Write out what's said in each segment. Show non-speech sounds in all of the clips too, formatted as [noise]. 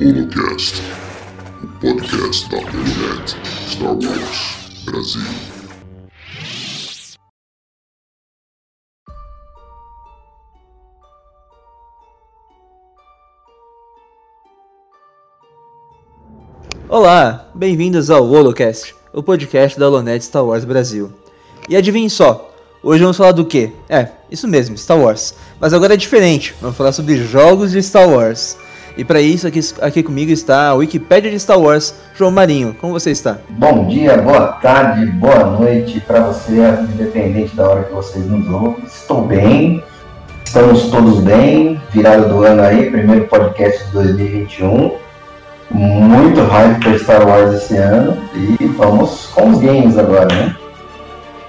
Holocast, o podcast da Holonet Star Wars Brasil. Olá, bem-vindos ao Holocast, o podcast da Holonet Star Wars Brasil. E adivinhe só, hoje vamos falar do quê? É, isso mesmo, Star Wars. Mas agora é diferente, vamos falar sobre jogos de Star Wars. E para isso, aqui, aqui comigo está a Wikipédia de Star Wars, João Marinho. Como você está? Bom dia, boa tarde, boa noite para você, independente da hora que vocês nos ouvem. Estou bem, estamos todos bem, virada do ano aí, primeiro podcast de 2021. Muito hype para Star Wars esse ano e vamos com os games agora, né?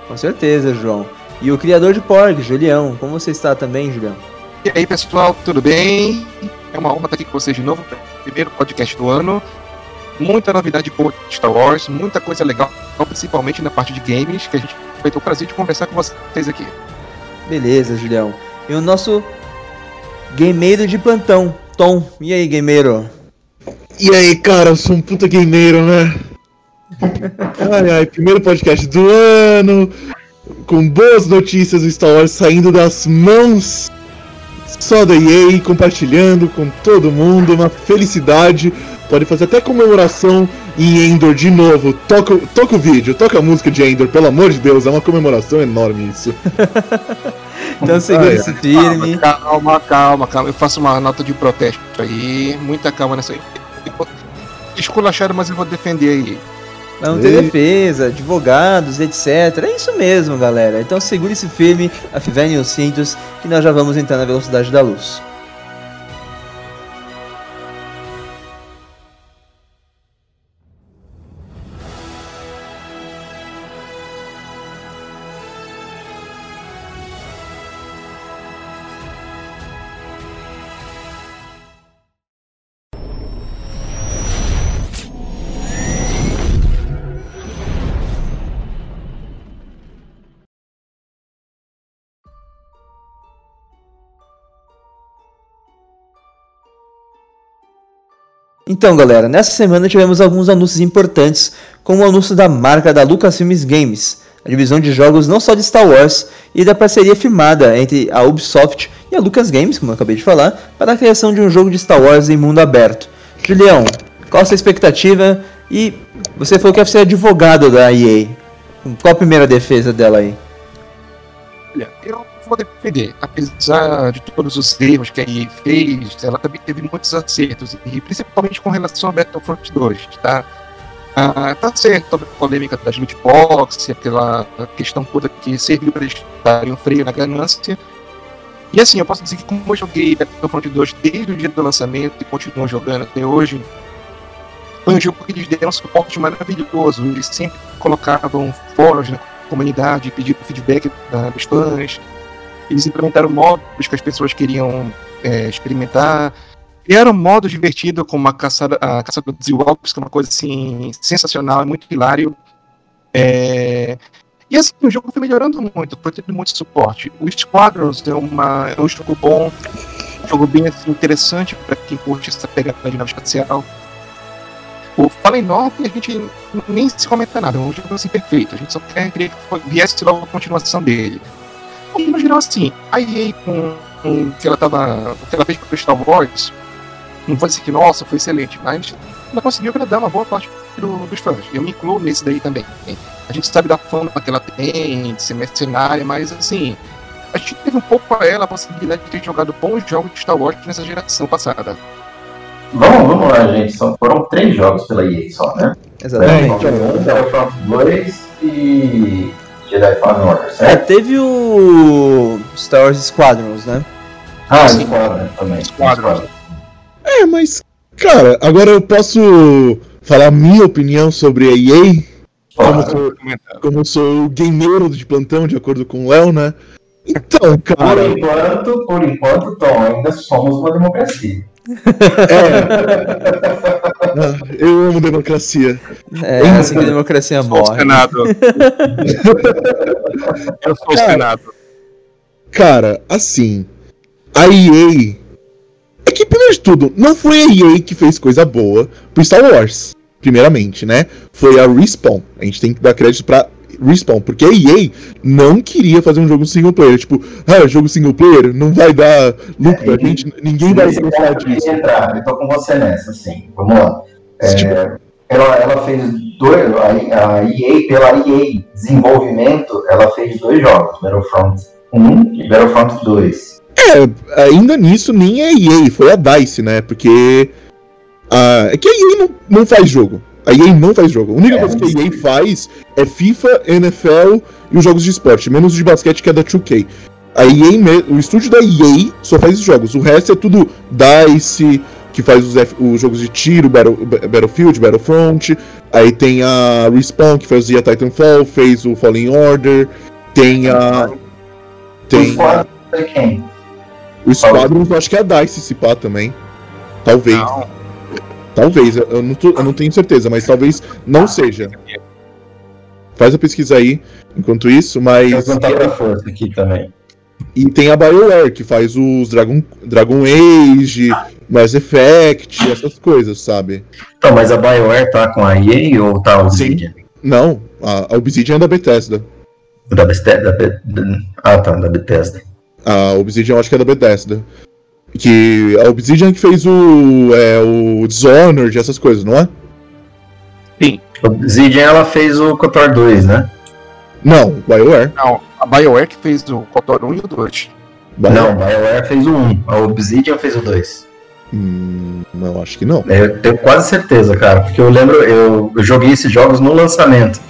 Com certeza, João. E o criador de Porg, Julião. Como você está também, Julião? E aí, pessoal, tudo bem? É uma honra estar aqui com vocês de novo, primeiro podcast do ano. Muita novidade boa de Star Wars, muita coisa legal, principalmente na parte de games, que a gente vai ter o prazer de conversar com vocês aqui. Beleza, Julião. E o nosso gameiro de plantão, Tom. E aí, gameiro? E aí, cara, eu sou um puta gameiro, né? [laughs] Ai, ai, primeiro podcast do ano, com boas notícias do Star Wars saindo das mãos só da EA, compartilhando com todo mundo, uma felicidade. Pode fazer até comemoração em Endor de novo. Toca, toca o vídeo, toca a música de Endor, pelo amor de Deus, é uma comemoração enorme isso. [laughs] então segura esse firme. Calma, calma, calma. Eu faço uma nota de protesto aí. Muita calma nessa aí. Esculacharam, mas eu vou defender aí. Não tem defesa, advogados, etc. É isso mesmo, galera. Então segure-se firme, afivene os cintos, que nós já vamos entrar na velocidade da luz. Então, galera, nessa semana tivemos alguns anúncios importantes, como o anúncio da marca da Lucasfilmes Games, a divisão de jogos não só de Star Wars, e da parceria firmada entre a Ubisoft e a Lucas Games, como eu acabei de falar, para a criação de um jogo de Star Wars em mundo aberto. Julião, qual a sua expectativa? E você falou que ia ser advogado da EA. Qual a primeira defesa dela aí? Vou defender. Apesar de todos os erros que a EA fez, ela também teve muitos acertos, e principalmente com relação a Battlefront 2, tá? Ah, tá certo a polêmica das loot box, aquela questão toda que serviu para eles darem um freio na ganância. E assim, eu posso dizer que como eu joguei Battlefront 2 desde o dia do lançamento e continuo jogando até hoje, foi um jogo que eles deram um suporte maravilhoso. Eles sempre colocavam fóruns na comunidade, pedindo feedback dos fãs, eles implementaram modos que as pessoas queriam é, experimentar. Criaram um modo divertido como a caçada, a caçada dos Ewoks, que é uma coisa assim sensacional, é muito hilário. É... E assim, o jogo foi melhorando muito, foi tendo muito suporte. O Squadrons é, uma, é um jogo bom, um jogo bem assim, interessante para quem curte essa pegada de nave espacial. O Fallen 9 a gente nem se comenta nada, é um jogo assim perfeito. A gente só quer que viesse logo a continuação dele. E no geral, assim, a EA com, com que ela tava. que ela fez pro Star Wars, não vou dizer que, nossa, foi excelente, mas ela conseguiu agradar uma boa parte do, dos fãs. Eu me incluo nesse daí também. A gente sabe da fama que ela tem, de ser mercenária, mas assim. A gente teve um pouco a ela a possibilidade de ter jogado bons jogos de Star Wars nessa geração passada. Vamos, vamos lá, gente. Só foram três jogos pela EA só, né? Exatamente. Battlefront 2 e Jedi Fallen Order, certo? É, teve o Star Wars Squadrons, né? Ah, Squadron também. Squadron. É, mas, cara, agora eu posso falar minha opinião sobre a EA? Como, sou, como sou o gameiro de plantão, de acordo com o Léo, né? Então, cara. Por enquanto, por enquanto, Tom, ainda somos uma democracia. É. eu amo democracia. É, assim que a democracia morre. Senado. [laughs] eu sou o Cara, Senado. Cara, assim, a EA É que, primeiro de tudo, não foi a EA que fez coisa boa pro Star Wars, primeiramente, né? Foi a Respawn. A gente tem que dar crédito pra Respawn, porque a EA não queria fazer um jogo single player. Tipo, ah, jogo single player não vai dar lucro, É, a gente, ninguém vai eu disso. entrar, eu tô com você nessa, sim. Vamos lá. É, Tipo- ela, ela fez dois. A, EA, pela EA Desenvolvimento, ela fez dois jogos, Battlefront 1 e Battlefront 2. É, ainda nisso, nem a EA, foi a DICE, né? Porque. ah, é que a EA não, não faz jogo. A EA não faz jogo. A única É, coisa que a. EA faz é FIFA, NFL e os jogos de esporte, menos de basquete que é da 2K. A EA, o estúdio da EA só faz jogos. O resto é tudo DICE, que faz os, F- os jogos de tiro, Battle- Battlefield, Battlefront. Aí tem a Respawn, que fazia Titanfall, fez o Fallen Order. Tem a. Tem. De quem? O Squadron, eu acho que é a DICE se pá também. Talvez. Não, Talvez, eu não, tô- eu não tenho certeza, mas talvez não seja. Faz a pesquisa aí enquanto isso, mas. Eu vou pra força aqui também. E tem a BioWare, que faz os Dragon, Dragon Age, Mass Effect, essas coisas, sabe? Então, mas a BioWare tá com a EA ou tá o Obsidian? Não, a, a Obsidian é da Bethesda. Da Bethesda? Da Be- da- Ah, tá, da Bethesda. A Obsidian eu acho que é da Bethesda. Que a Obsidian que fez o, é, o Dishonored, essas coisas, não é? Obsidian, ela fez o KOTOR 2, né? Não, BioWare. não. A BioWare que fez o KOTOR 1 e o 2. Não, a BioWare fez o 1. A Obsidian fez o 2. Hum, não, acho que não. Eu tenho quase certeza, cara, porque eu lembro, eu, eu joguei esses jogos no lançamento.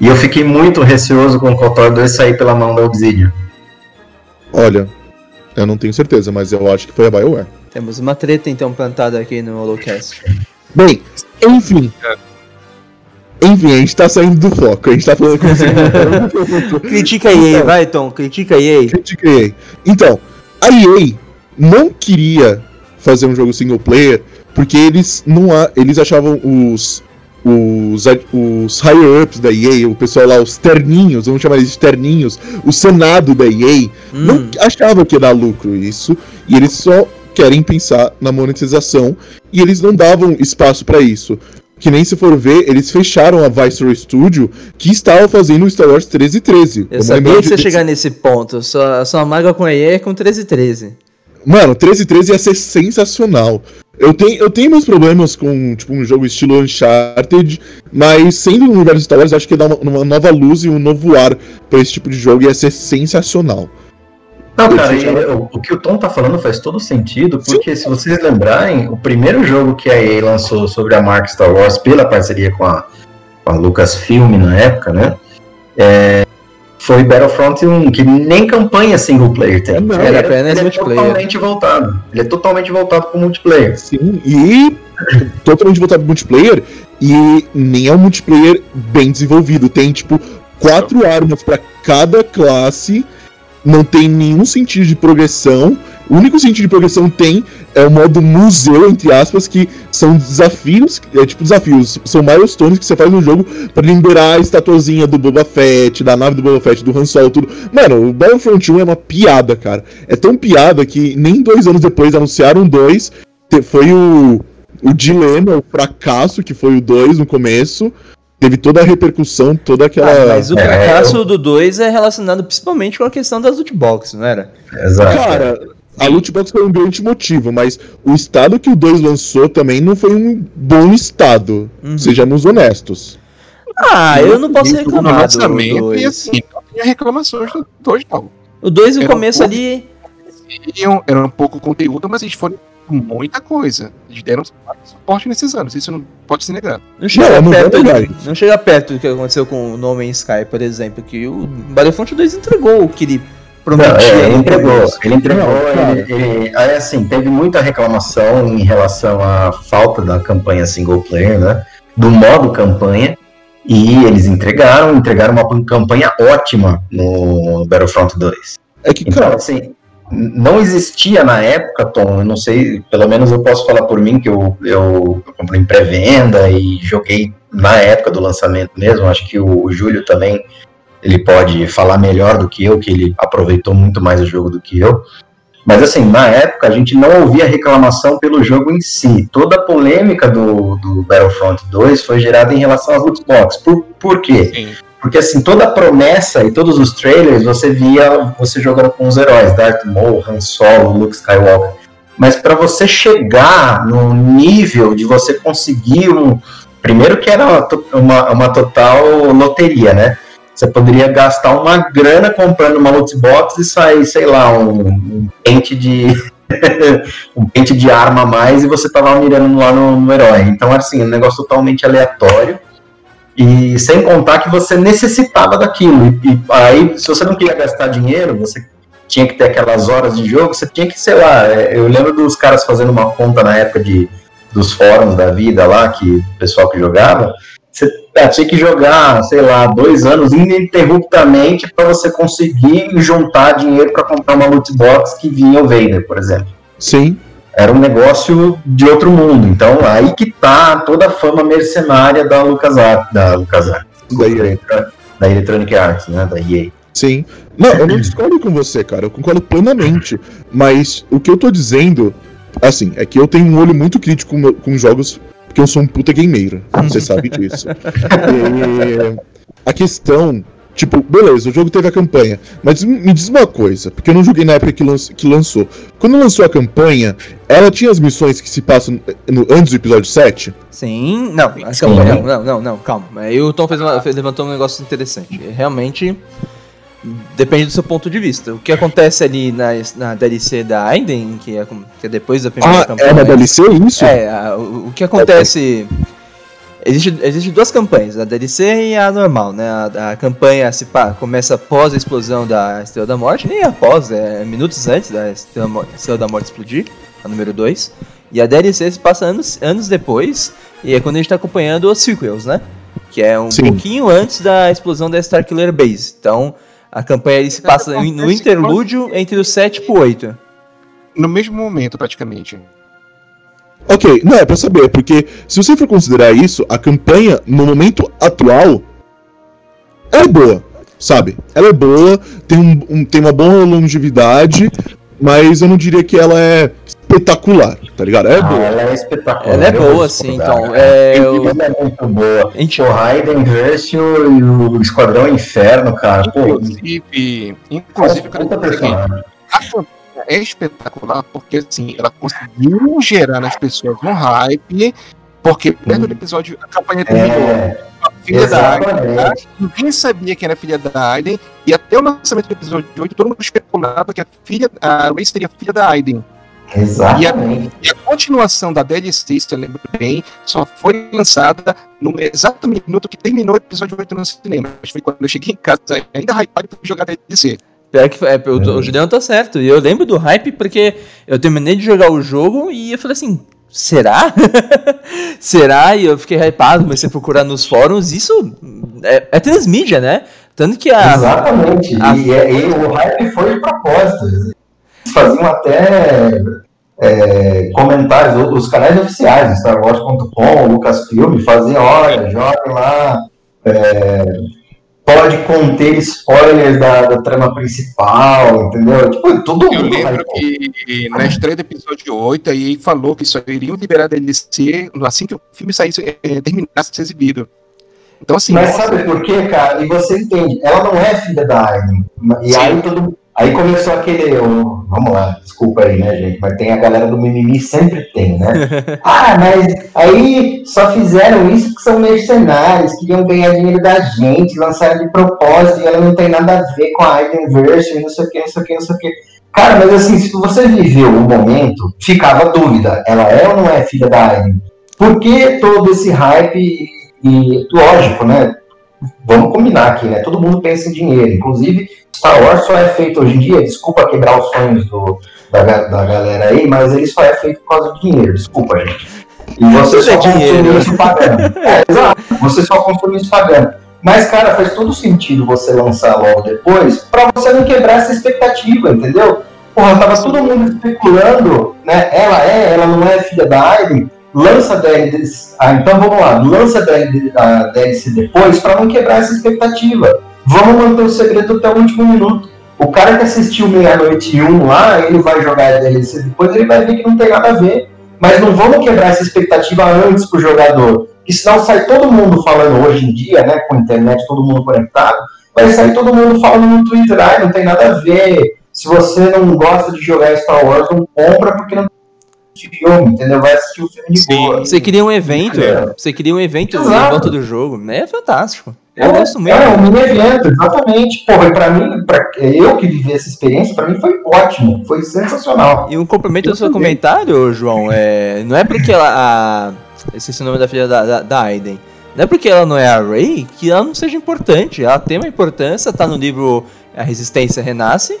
E eu fiquei muito receoso com o KOTOR 2 sair pela mão da Obsidian. Olha, eu não tenho certeza, mas eu acho que foi a BioWare. Temos uma treta então plantada aqui no Holocast. Bem, enfim. Enfim, a gente tá saindo do foco, a gente tá falando como se [laughs] Critica a EA, vai Tom, critica a EA. Critiquei. Então, a EA não queria fazer um jogo single player porque eles não há, eles achavam os os, os higher ups da EA, o pessoal lá, os terninhos, vamos chamar eles de terninhos, o senado da EA, não Hum, achava que ia dar lucro isso, e eles só querem pensar na monetização, e eles não davam espaço pra isso. Que nem se for ver, eles fecharam a Viceroy Studio, que estava fazendo o Star Wars 1313. eu sabia lembrar que você ia chegar nesse ponto. Sua, sua mágoa com a EA é com 1313. Mano, 1313 ia ser sensacional. Eu tenho, eu tenho meus problemas com tipo, um jogo estilo Uncharted, mas sendo no universo Star Wars, eu acho que ia dar uma, uma nova luz e um novo ar pra esse tipo de jogo ia ser sensacional. Não, cara, e o, o que o Tom tá falando faz todo sentido, porque se vocês lembrarem, o primeiro jogo que a EA lançou sobre a marca Star Wars pela parceria com a, com a Lucasfilm na época, né? é, foi Battlefront 1, que nem campanha single player tem. Não, ele, apenas ele é multiplayer. totalmente voltado. Ele é totalmente voltado pro multiplayer. Sim, e [laughs] totalmente voltado pro multiplayer, e nem é um multiplayer bem desenvolvido. Tem, tipo, quatro armas pra cada classe, não tem nenhum sentido de progressão. O único sentido de progressão tem é o modo museu, entre aspas, que são desafios, é tipo desafios, são milestones que você faz no jogo pra liberar a estatuazinha do Boba Fett, da nave do Boba Fett, do Han Solo, tudo. Mano, o Battlefront 1 é uma piada, cara. É tão piada que nem dois anos depois anunciaram dois, foi o, o dilema, o fracasso que foi o 2 no começo. Teve toda a repercussão, toda aquela. Ah, mas o É, fracasso do 2 é relacionado principalmente com a questão das loot boxes, não era? Exato. Cara, a loot box foi um grande motivo, mas o estado que o 2 lançou também não foi um bom estado. Uhum. Sejamos honestos. Ah, eu não posso reclamar do lançamento, e 2. assim, não tinha reclamações do 2, não. O 2 no Era um começo pouco- ali. Era um pouco conteúdo, mas eles foram muita coisa. Eles deram suporte nesses anos, isso não pode se negar. Não chega, não é perto, verdade. não chega perto do que aconteceu com o No Man's Sky, por exemplo, que o Battlefront 2 entregou o que ele Não, prometia. é, ele entregou, ele entregou, Não, ele, ele- aí, assim, teve muita reclamação em relação à falta da campanha single player, né? Do modo campanha, e eles entregaram, entregaram uma campanha ótima no Battlefront 2. É que, Então, cara, assim, não existia na época, Tom, eu não sei, pelo menos eu posso falar por mim, que eu, eu, eu comprei em pré-venda e joguei na época do lançamento mesmo, acho que o, o Júlio também, ele pode falar melhor do que eu, que ele aproveitou muito mais o jogo do que eu, Mas assim, na época a gente não ouvia reclamação pelo jogo em si. Toda a polêmica do, do Battlefront 2 foi gerada em relação às loot box. Por, por quê? Sim. Porque assim, toda a promessa e todos os trailers você via você jogando com os heróis, Darth Maul, Han Solo, Luke Skywalker. Mas para você chegar no nível de você conseguir um. Primeiro que era uma, uma total loteria, né? Você poderia gastar uma grana comprando uma loot e sair, sei lá, um, um pente de. [laughs] um pente de arma a mais e você tava mirando lá no, no herói. Então, assim, um negócio totalmente aleatório. E sem contar que você necessitava daquilo. E, e, aí, se você não queria gastar dinheiro, você tinha que ter aquelas horas de jogo, você tinha que, sei lá, é, eu lembro dos caras fazendo uma conta na época de, dos fóruns da vida lá, que o pessoal que jogava, você é, tinha que jogar, sei lá, dois anos ininterruptamente para você conseguir juntar dinheiro para comprar uma loot box que vinha o Vader, por exemplo. Sim. Era um negócio de outro mundo. Então, aí que tá toda a fama mercenária da LucasArts, da LucasArts, da, da Electronic Arts, né, da EA. Sim. Não, eu não discordo com você, cara. Eu concordo plenamente. Mas o que eu tô dizendo, assim, é que eu tenho um olho muito crítico com, com jogos porque eu sou um puta gameiro. Você sabe disso. [laughs] E a questão. Tipo, beleza, o jogo teve a campanha. Mas me diz uma coisa, porque eu não joguei na época que, lanç, que lançou. Quando lançou a campanha, ela tinha as missões que se passam no, antes do episódio 7? Sim, não, a campanha, não, não, não, não, calma. Aí o Tom fez uma, levantou um negócio interessante. Realmente, Depende do seu ponto de vista. O que acontece ali na, na DLC da Aiden, que é, que é depois da primeira ah, campanha. É na DLC isso? É, a, o, o, que acontece. Existe, existe duas campanhas, a DLC e a normal, né? A, a campanha se pá, começa após a explosão da Estrela da Morte, nem após, é minutos antes da Estrela, Estrela da Morte explodir, a número 2. E a DLC se passa anos, anos depois, e é quando a gente tá acompanhando os sequels, né? Que é um Sim. pouquinho antes da explosão da Starkiller Base. Então, a campanha se passa no interlúdio entre o 7 e o 8. No mesmo momento, praticamente. Ok, não, é pra saber, porque se você for considerar isso, a campanha, no momento atual, é boa, sabe? Ela é boa, tem, um, um, tem uma boa longevidade, mas eu não diria que ela é espetacular, tá ligado? É ah, boa. Ela é espetacular. Ela é boa, sim, então. É, eu... Ela é muito boa. Gente... O Raiden Verse e o Esquadrão Inferno, cara. Inclusive, Pô, inclusive, cara, é espetacular porque assim, ela conseguiu gerar nas pessoas um hype, porque perto do episódio a campanha terminou. É... A filha Exatamente. da Aiden, ninguém sabia quem era a filha da Aiden, e até o lançamento do episódio 8, todo mundo especulava que a filha, a Ray seria filha da Aiden. Exatamente. E a, e a, continuação da DLC, se eu lembro bem, só foi lançada no exato minuto que terminou o episódio 8 no cinema. Mas foi quando eu cheguei em casa, ainda hypado pra jogar a DLC. Pior que é, o, o Juliano tá certo. E eu lembro do hype porque eu terminei de jogar o jogo e eu falei assim. Será? [laughs] Será? E eu fiquei hypado, comecei a procurar nos fóruns. Isso é, é transmídia, né? Tanto que a. Exatamente. A... E, e, o hype foi de propósito faziam até é, comentários, os canais oficiais, Star Wars.com, Lucasfilm, faziam, olha, joguem lá, é, pode conter spoilers da, da, trama principal, entendeu? Tipo, tudo Eu lembro que na estreia do episódio 8, aí falou que só iriam liberar DLC assim que o filme saísse, é, terminasse de ser exibido. Então, assim, Mas sabe por quê, cara? E você entende, ela não é filha da Aiden. E Sim. aí todo mundo Aí começou aquele. Um, vamos lá, desculpa aí, né, gente? Mas tem a galera do mimimi, sempre tem, né? [laughs] ah, mas aí só fizeram isso porque são mercenários, queriam ganhar dinheiro da gente, lançaram de propósito e ela não tem nada a ver com a Itemverse, não sei o que, não sei o que, não sei o que. Cara, mas assim, se você viveu o um momento, ficava dúvida, ela é ou não é filha da Aiden? Por que todo esse hype e, e lógico, né? Vamos combinar aqui, né? Todo mundo pensa em dinheiro. Inclusive, Star Wars só é feito hoje em dia, desculpa quebrar os sonhos do, da, da galera aí, mas ele só é feito por causa do dinheiro, desculpa, gente. E você só consome isso pagando. [laughs] É, exato, você só consome isso pagando. Mas, cara, faz todo sentido você lançar logo depois para você não quebrar essa expectativa, entendeu? Porra, tava todo mundo especulando, né? Ela é, ela não é filha da Aileen, lança a DLC. Ah, então vamos lá, lança DLC depois para não quebrar essa expectativa. Vamos manter o segredo até o último minuto. O cara que assistiu Meia-Noite e Um lá, ele vai jogar a DLC depois, ele vai ver que não tem nada a ver. Mas não vamos quebrar essa expectativa antes pro jogador. E senão sai todo mundo falando hoje em dia, né, com a internet, todo mundo conectado, vai sair todo mundo falando no Twitter, ah, não tem nada a ver. Se você não gosta de jogar Star Wars, não compra porque não filme, entendeu? Vai assistir o filme de Sim. boa. Você queria um evento, É. você queria um evento em Exato. volta do jogo. É fantástico. Eu É, gosto muito. É, um mini evento, exatamente. Porra, e pra mim, pra eu que vivi essa experiência, pra mim foi ótimo, foi sensacional. E um complemento Eu do seu também. comentário, João, é, não é porque ela. A, esqueci o nome da filha da, da, da Aiden. Não é porque ela não é a Rey que ela não seja importante. Ela tem uma importância, tá no livro A Resistência Renasce.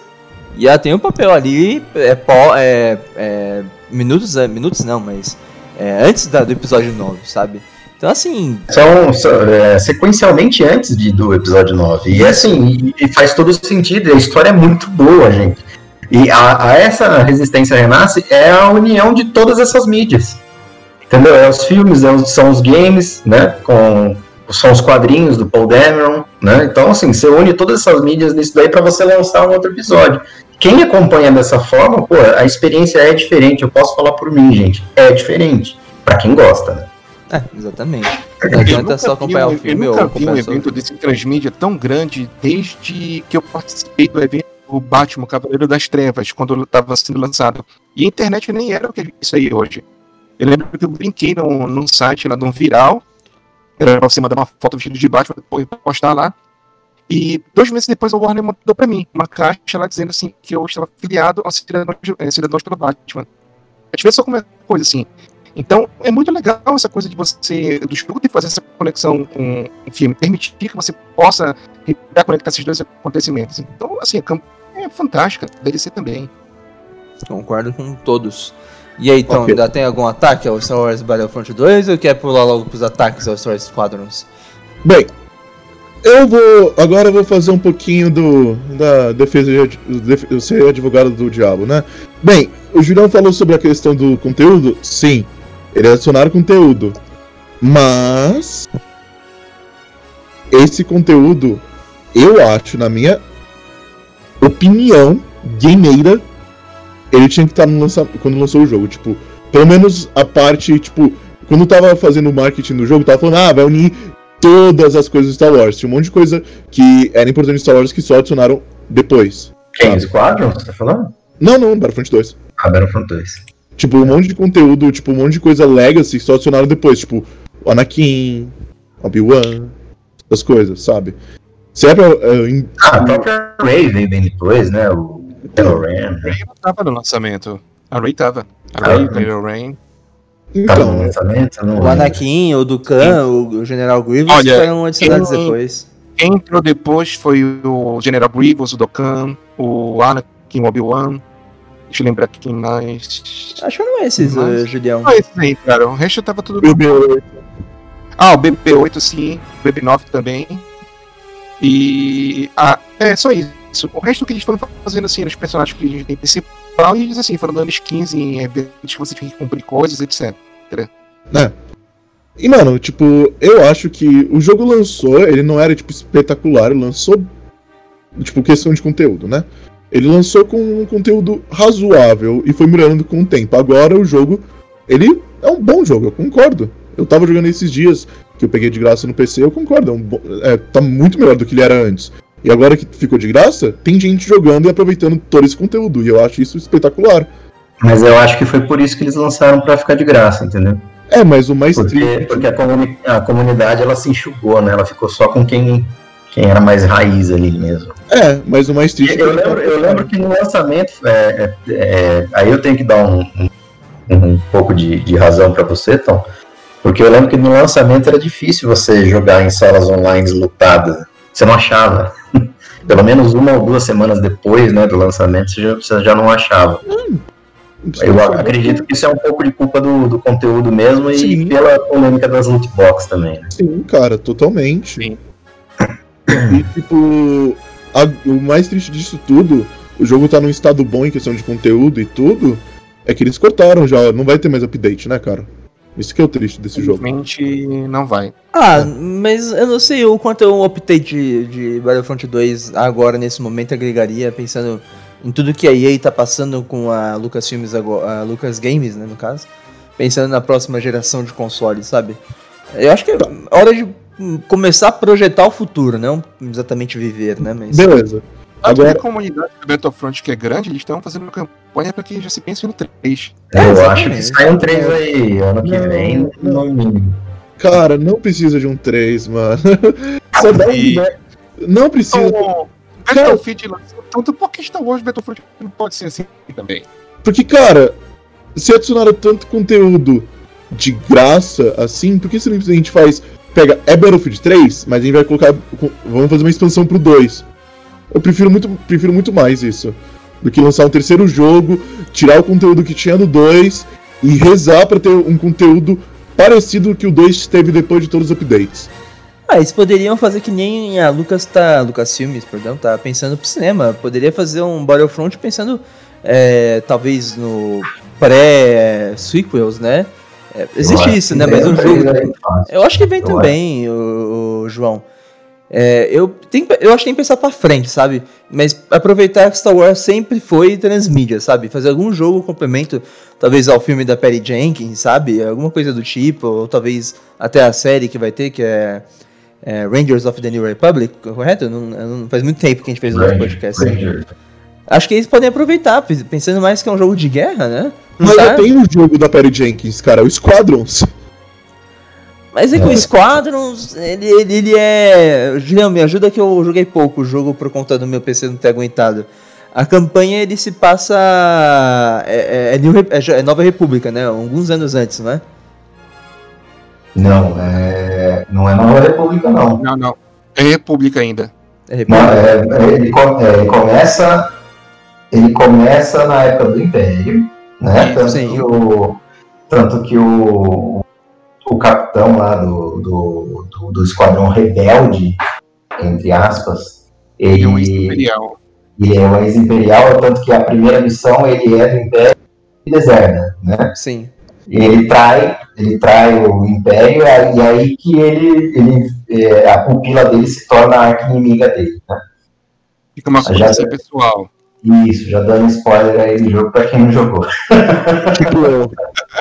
E ela tem um papel ali. É, é, é, minutos, é, minutos não, mas. é, antes da- do episódio 9, sabe? Então assim, São, são, é, sequencialmente antes de, do episódio 9. E assim, e, e faz todo sentido. A história é muito boa, gente. E a, a essa Resistência Renasce é a união de todas essas mídias. Entendeu? É os filmes, é os- são os games, né? Com, são os quadrinhos do Paul Dameron, né? Então, assim, você une todas essas mídias nisso daí para você lançar um outro episódio. Quem acompanha dessa forma, pô, a experiência é diferente. Eu posso falar por mim, gente. É diferente. Pra quem gosta, né? é, exatamente. Não Eu adianta nunca só vi acompanhar um- o filme Eu ou nunca vi um evento desse transmídia tão grande desde que eu participei do evento do Batman Cavaleiro das Trevas, quando estava sendo lançado. E a internet nem era o que é isso aí hoje. Eu lembro que eu brinquei num, num site lá de um viral, era pra você mandar uma foto vestido de Batman depois postar lá. E dois meses depois o Warner mandou pra mim uma caixa lá dizendo assim que eu estava filiado ao Cidadãos, eh, Cidadãos pelo Batman. A gente vê só como é coisa assim. Então é muito legal essa coisa de você, do jogo, de fazer essa conexão com o filme, permitir que você possa conectar esses dois acontecimentos. Então, assim, a campanha é fantástica, DLC também. Concordo com todos. E aí, então, Ok. ainda tem algum ataque ao Star Wars Battlefront 2 ou quer pular logo pros ataques ao Star Wars Squadrons? Bem, eu vou. Agora eu vou fazer um pouquinho do. da defesa de. ser advogado do diabo, né? Bem, o Julião falou sobre a questão do conteúdo. Sim, eles adicionaram conteúdo. Mas. Esse conteúdo, eu acho, na minha opinião, gameira, ele tinha que estar no lança... quando lançou o jogo. Tipo, pelo menos a parte, tipo, quando tava fazendo o marketing do jogo, tava falando, ah, vai unir todas as coisas de Star Wars. Tinha um monte de coisa que era importante em Star Wars que só adicionaram depois. Quem? Squadron, você tá falando? Não, não, Battlefront 2. Ah, Battlefront 2. Tipo, um monte de conteúdo, tipo, um monte de coisa legacy que só adicionaram depois. Tipo, o Anakin, Obi-Wan, essas coisas, sabe? Se é pra. é, em- Ah, a própria Ray veio bem depois, né? O Kylo Ren. né? Ray não tava no lançamento. A Ray tava. A Ah, Ray, o Kylo Ren. Tá no Então, lançamento? Não O lembro. Anakin, o Dukan, o, General Grievous Olha, foram adicionados quem- depois. Quem entrou depois foi o General Grievous, o Dokkan, o Anakin, o Obi-Wan. Deixa eu lembrar aqui quem mais. Acho que foram esses, Mas- uh, Julião. Ah, esses aí, cara. O resto tava tudo. BB-8. Ah, o BB-8 sim, o BB-9 também. E. Ah, é só isso. O resto que eles foram fazendo assim, nos personagens que a gente tem principal, e eles assim, foram dando skins em eventos que você tinha que cumprir coisas, etc. E, mano, tipo, eu acho que o jogo lançou, ele não era, tipo, espetacular, lançou, tipo, questão de conteúdo, né? Ele lançou com um conteúdo razoável e foi melhorando com o tempo. Agora o jogo, ele é um bom jogo, eu concordo. Eu tava jogando esses dias, que eu peguei de graça no PC, eu concordo, é um bom, é, tá muito melhor do que ele era antes. E agora que ficou de graça, tem gente jogando e aproveitando todo esse conteúdo, e eu acho isso espetacular. Mas eu acho que foi por isso que eles lançaram pra ficar de graça, entendeu? É, mas o mais Porque, triste... porque a, comuni- a comunidade ela se enxugou, né? Ela ficou só com quem, quem era mais raiz ali mesmo. É, mas o mais triste... é Eu tá- lembro, eu lembro que no lançamento, é, é, é, aí eu tenho que dar um, um, um pouco de, de razão pra você, Tom, porque eu lembro que no lançamento era difícil você jogar em salas online lutadas. Você não achava. [laughs] Pelo menos uma ou duas semanas depois né, do lançamento, você já, você já não achava. Eu a- acredito que isso é um pouco de culpa do, do conteúdo mesmo Sim. e pela polêmica das loot box também. Né? Sim, cara, totalmente. Sim. E, tipo, a- o mais triste disso tudo, o jogo tá num estado bom em questão de conteúdo e tudo, é que eles cortaram já, não vai ter mais update, né, cara? Isso que é o triste desse jogo. Infelizmente, não vai. Ah, mas eu não sei o quanto eu optei de, de Battlefront 2 agora, nesse momento, agregaria, pensando em tudo que a EA tá passando com a Lucasfilmes agora, a Lucas Games, né, no caso. Pensando na próxima geração de consoles, sabe? Eu acho que é hora de começar a projetar o futuro, não exatamente viver, né? Mas... Beleza. Agora... Agora- A comunidade do Battlefront, que é grande, eles estão fazendo uma campanha para que já se pense no 3. Eu É, acho que sai um 3 aí ano que Não, vem, não. no mínimo. Cara, não precisa de um 3, mano. Só dá um. Não precisa. Então, Battlefield lançou tanto, por que Star Wars Battlefront não pode ser assim também? Porque, cara, se adicionaram tanto conteúdo de graça assim, por que simplesmente faz. Pega, é Battlefield 3, mas a gente vai colocar. Vamos fazer uma expansão pro 2. Eu prefiro muito, prefiro muito mais isso. Do que lançar um terceiro jogo, tirar o conteúdo que tinha do 2 e rezar pra ter um conteúdo parecido que o 2 teve depois de todos os updates. Ah, eles poderiam fazer que nem a Lucas tá. Lucas Filmes, perdão, tá pensando pro cinema. Poderia fazer um Battlefront pensando é, talvez no pré-sequels, né? É, existe isso, que né? Mas um jogo. fácil. Eu acho que vem também, o, o João. É, eu, tenho, que- eu acho que tem que pensar pra frente, sabe? Mas aproveitar que Star Wars sempre foi transmídia, sabe? Fazer algum jogo complemento, talvez ao filme da Perry Jenkins, sabe? Alguma coisa do tipo, ou talvez até a série que vai ter, que é, é Rangers of the New Republic, correto? Não, não- faz muito tempo que a gente fez o outro Ranger, podcast. Ranger. Acho que eles podem aproveitar, pensando mais que é um jogo de guerra, né? Não Mas tá- já tem um jogo da Perry Jenkins, cara, o Squadrons. Mas é que É. o Squadrons, ele, ele, ele é. Julião, me ajuda que eu joguei pouco o jogo por conta do meu PC não ter aguentado. A campanha ele se passa. É, é- é é é Nova República, né? Alguns anos antes, não é? Não, é, não é Nova República, não. Não, não. É República ainda. É Não, República. é, é, ele, é, ele começa. Ele começa na época do Império, né? Tanto Sim. que o. Tanto que o. O capitão lá do, do, do, do esquadrão rebelde, entre aspas, ele, E um ex-imperial. ele é um ex-imperial, tanto que a primeira missão ele é do Império e deserta, né? Sim. E ele trai, ele trai o Império, aí- e aí que ele, ele é, a pupila dele se torna a arca inimiga dele, né? Fica uma coisa pessoal. Isso, já dando spoiler aí do jogo pra quem não jogou. Tipo eu.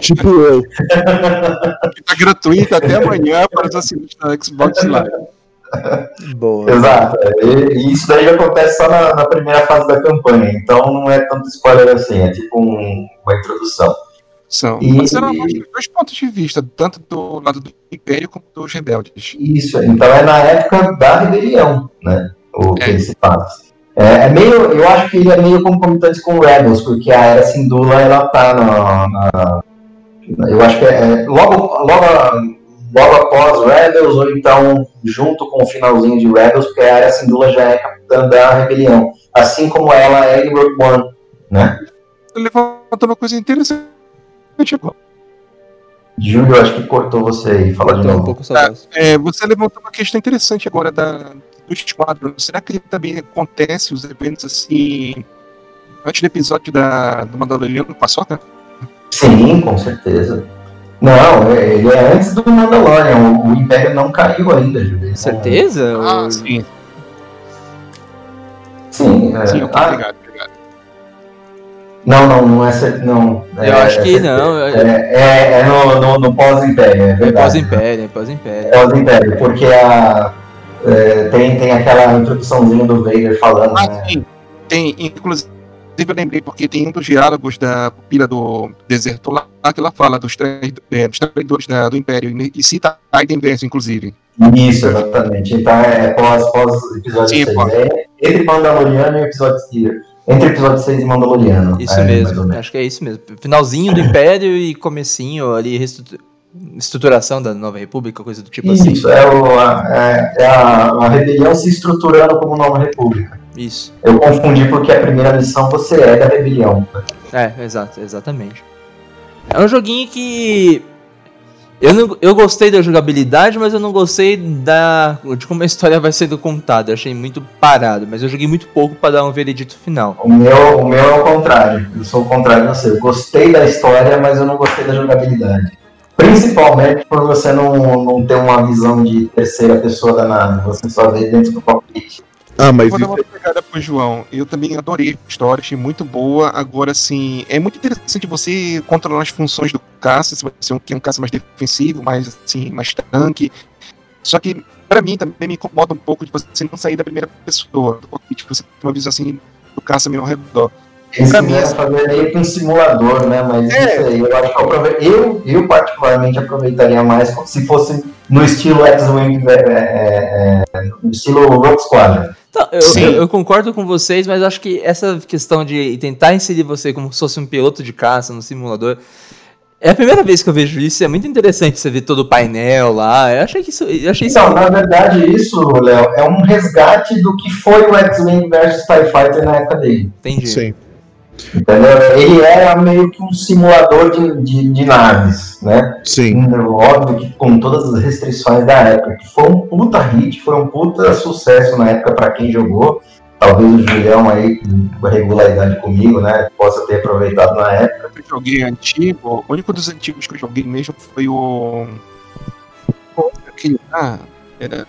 tipo eu. Que tá gratuito até amanhã para os assinantes da Xbox Live. Boa. Exato. E, e isso daí acontece só na, na primeira fase da campanha, então não é tanto spoiler assim, é tipo um- uma introdução. São. E- Mas os dois pontos de vista, tanto do lado do Império como dos rebeldes. Isso, então é na época da rebelião, né? O que É. ele se passa. É, é meio, eu acho que ele é meio concomitante com o Rebels, porque a Era Syndulla, ela tá na, na- eu acho que é, é logo, logo, logo após Rebels, ou então junto com o finalzinho de Rebels, porque a Era Syndulla já é capitã da rebelião, assim como ela é em Rogue One, né? Levantou uma coisa interessante agora. Júlio, eu acho que cortou você aí, fala de Tô um novo. pouco saudoso. É, você levantou uma questão interessante agora da, do esquadro. Será que também acontece os eventos assim antes do episódio da, do Mandaloriano com a Sokka? Sim, com certeza. Não, é- ele é antes do Mandalorian. O, o Império não caiu ainda, Júlio. Certeza? Ah, Ou- sim. Sim, é, Sim, ah, obrigado, obrigado. não, não, não é cer- não. Eu é- acho que é, não. É, É, é, é no, no, no pós-Império, é é verdade. pós-império, é pós-império. Pós-Império, porque a, é, tem, tem aquela introduçãõzinha do Vader falando, Ah, né? sim. Tem, inclusive, eu lembrei, porque tem um dos diálogos da pupila do deserto lá, que ela fala dos, trai- é, dos traidores da- do Império, e e cita Aiden Verso, inclusive. Isso, exatamente. Então é pós, pós episódio Sim, 6. pós. É entre Mandaloriano e episódio Entre episódio 6 e Mandaloriano. Isso é, mesmo, acho que é isso mesmo. Finalzinho do Império e comecinho ali, estruturação da Nova República, coisa do tipo assim. Isso, é, o, a, é, é a, a rebelião se estruturando como nova república. Isso. Eu confundi porque a primeira missão você é da rebelião. É, exato, exatamente. É um joguinho que. Eu, não, eu gostei da jogabilidade, mas eu não gostei da de como a história vai sendo contada. Eu achei muito parado, mas eu joguei muito pouco pra dar um veredito final. O meu, o meu é o contrário. Eu sou o contrário de você. Eu gostei da história, mas eu não gostei da jogabilidade. Principalmente por você não, não ter uma visão de terceira pessoa da nave, você só vê dentro do cockpit. Ah, mas Vou dar isso uma pegada pro João. Eu também adorei a história, achei muito boa. Agora, assim, é muito interessante você controlar as funções do caça, se você quer um caça mais defensivo, mais assim, mais tanque. Só que, pra mim, também me incomoda um pouco de você não sair da primeira pessoa do cockpit, você ter uma visão assim do caça meio ao redor. Eles Pra mim, quiseram assim- fazer meio que um simulador, né? Mas É. isso aí, eu acho que eu, aprove- eu, eu particularmente aproveitaria mais se fosse no estilo X-Wing, é, é, é, no estilo Rogue Squadron. Então, eu, Sim. eu- eu concordo com vocês, mas acho que essa questão de tentar inserir você como se fosse um piloto de caça no simulador. É a primeira vez que eu vejo isso, é muito interessante você ver todo o painel lá. Eu achei que isso. Eu achei isso Então, na verdade, isso, Léo, é um resgate do que foi o X-Wing versus TIE Fighter na época dele. entendi. sim. Entendeu? Ele era meio que um simulador de, de, de naves, né? Sim. Óbvio que com todas as restrições da época, que foi um puta hit, foi um puta sucesso na época para quem jogou. Talvez o Julião aí, com regularidade comigo, né, possa ter aproveitado na época. Eu joguei antigo, o único dos antigos que eu joguei mesmo foi o. o- Aquele. Ah, era.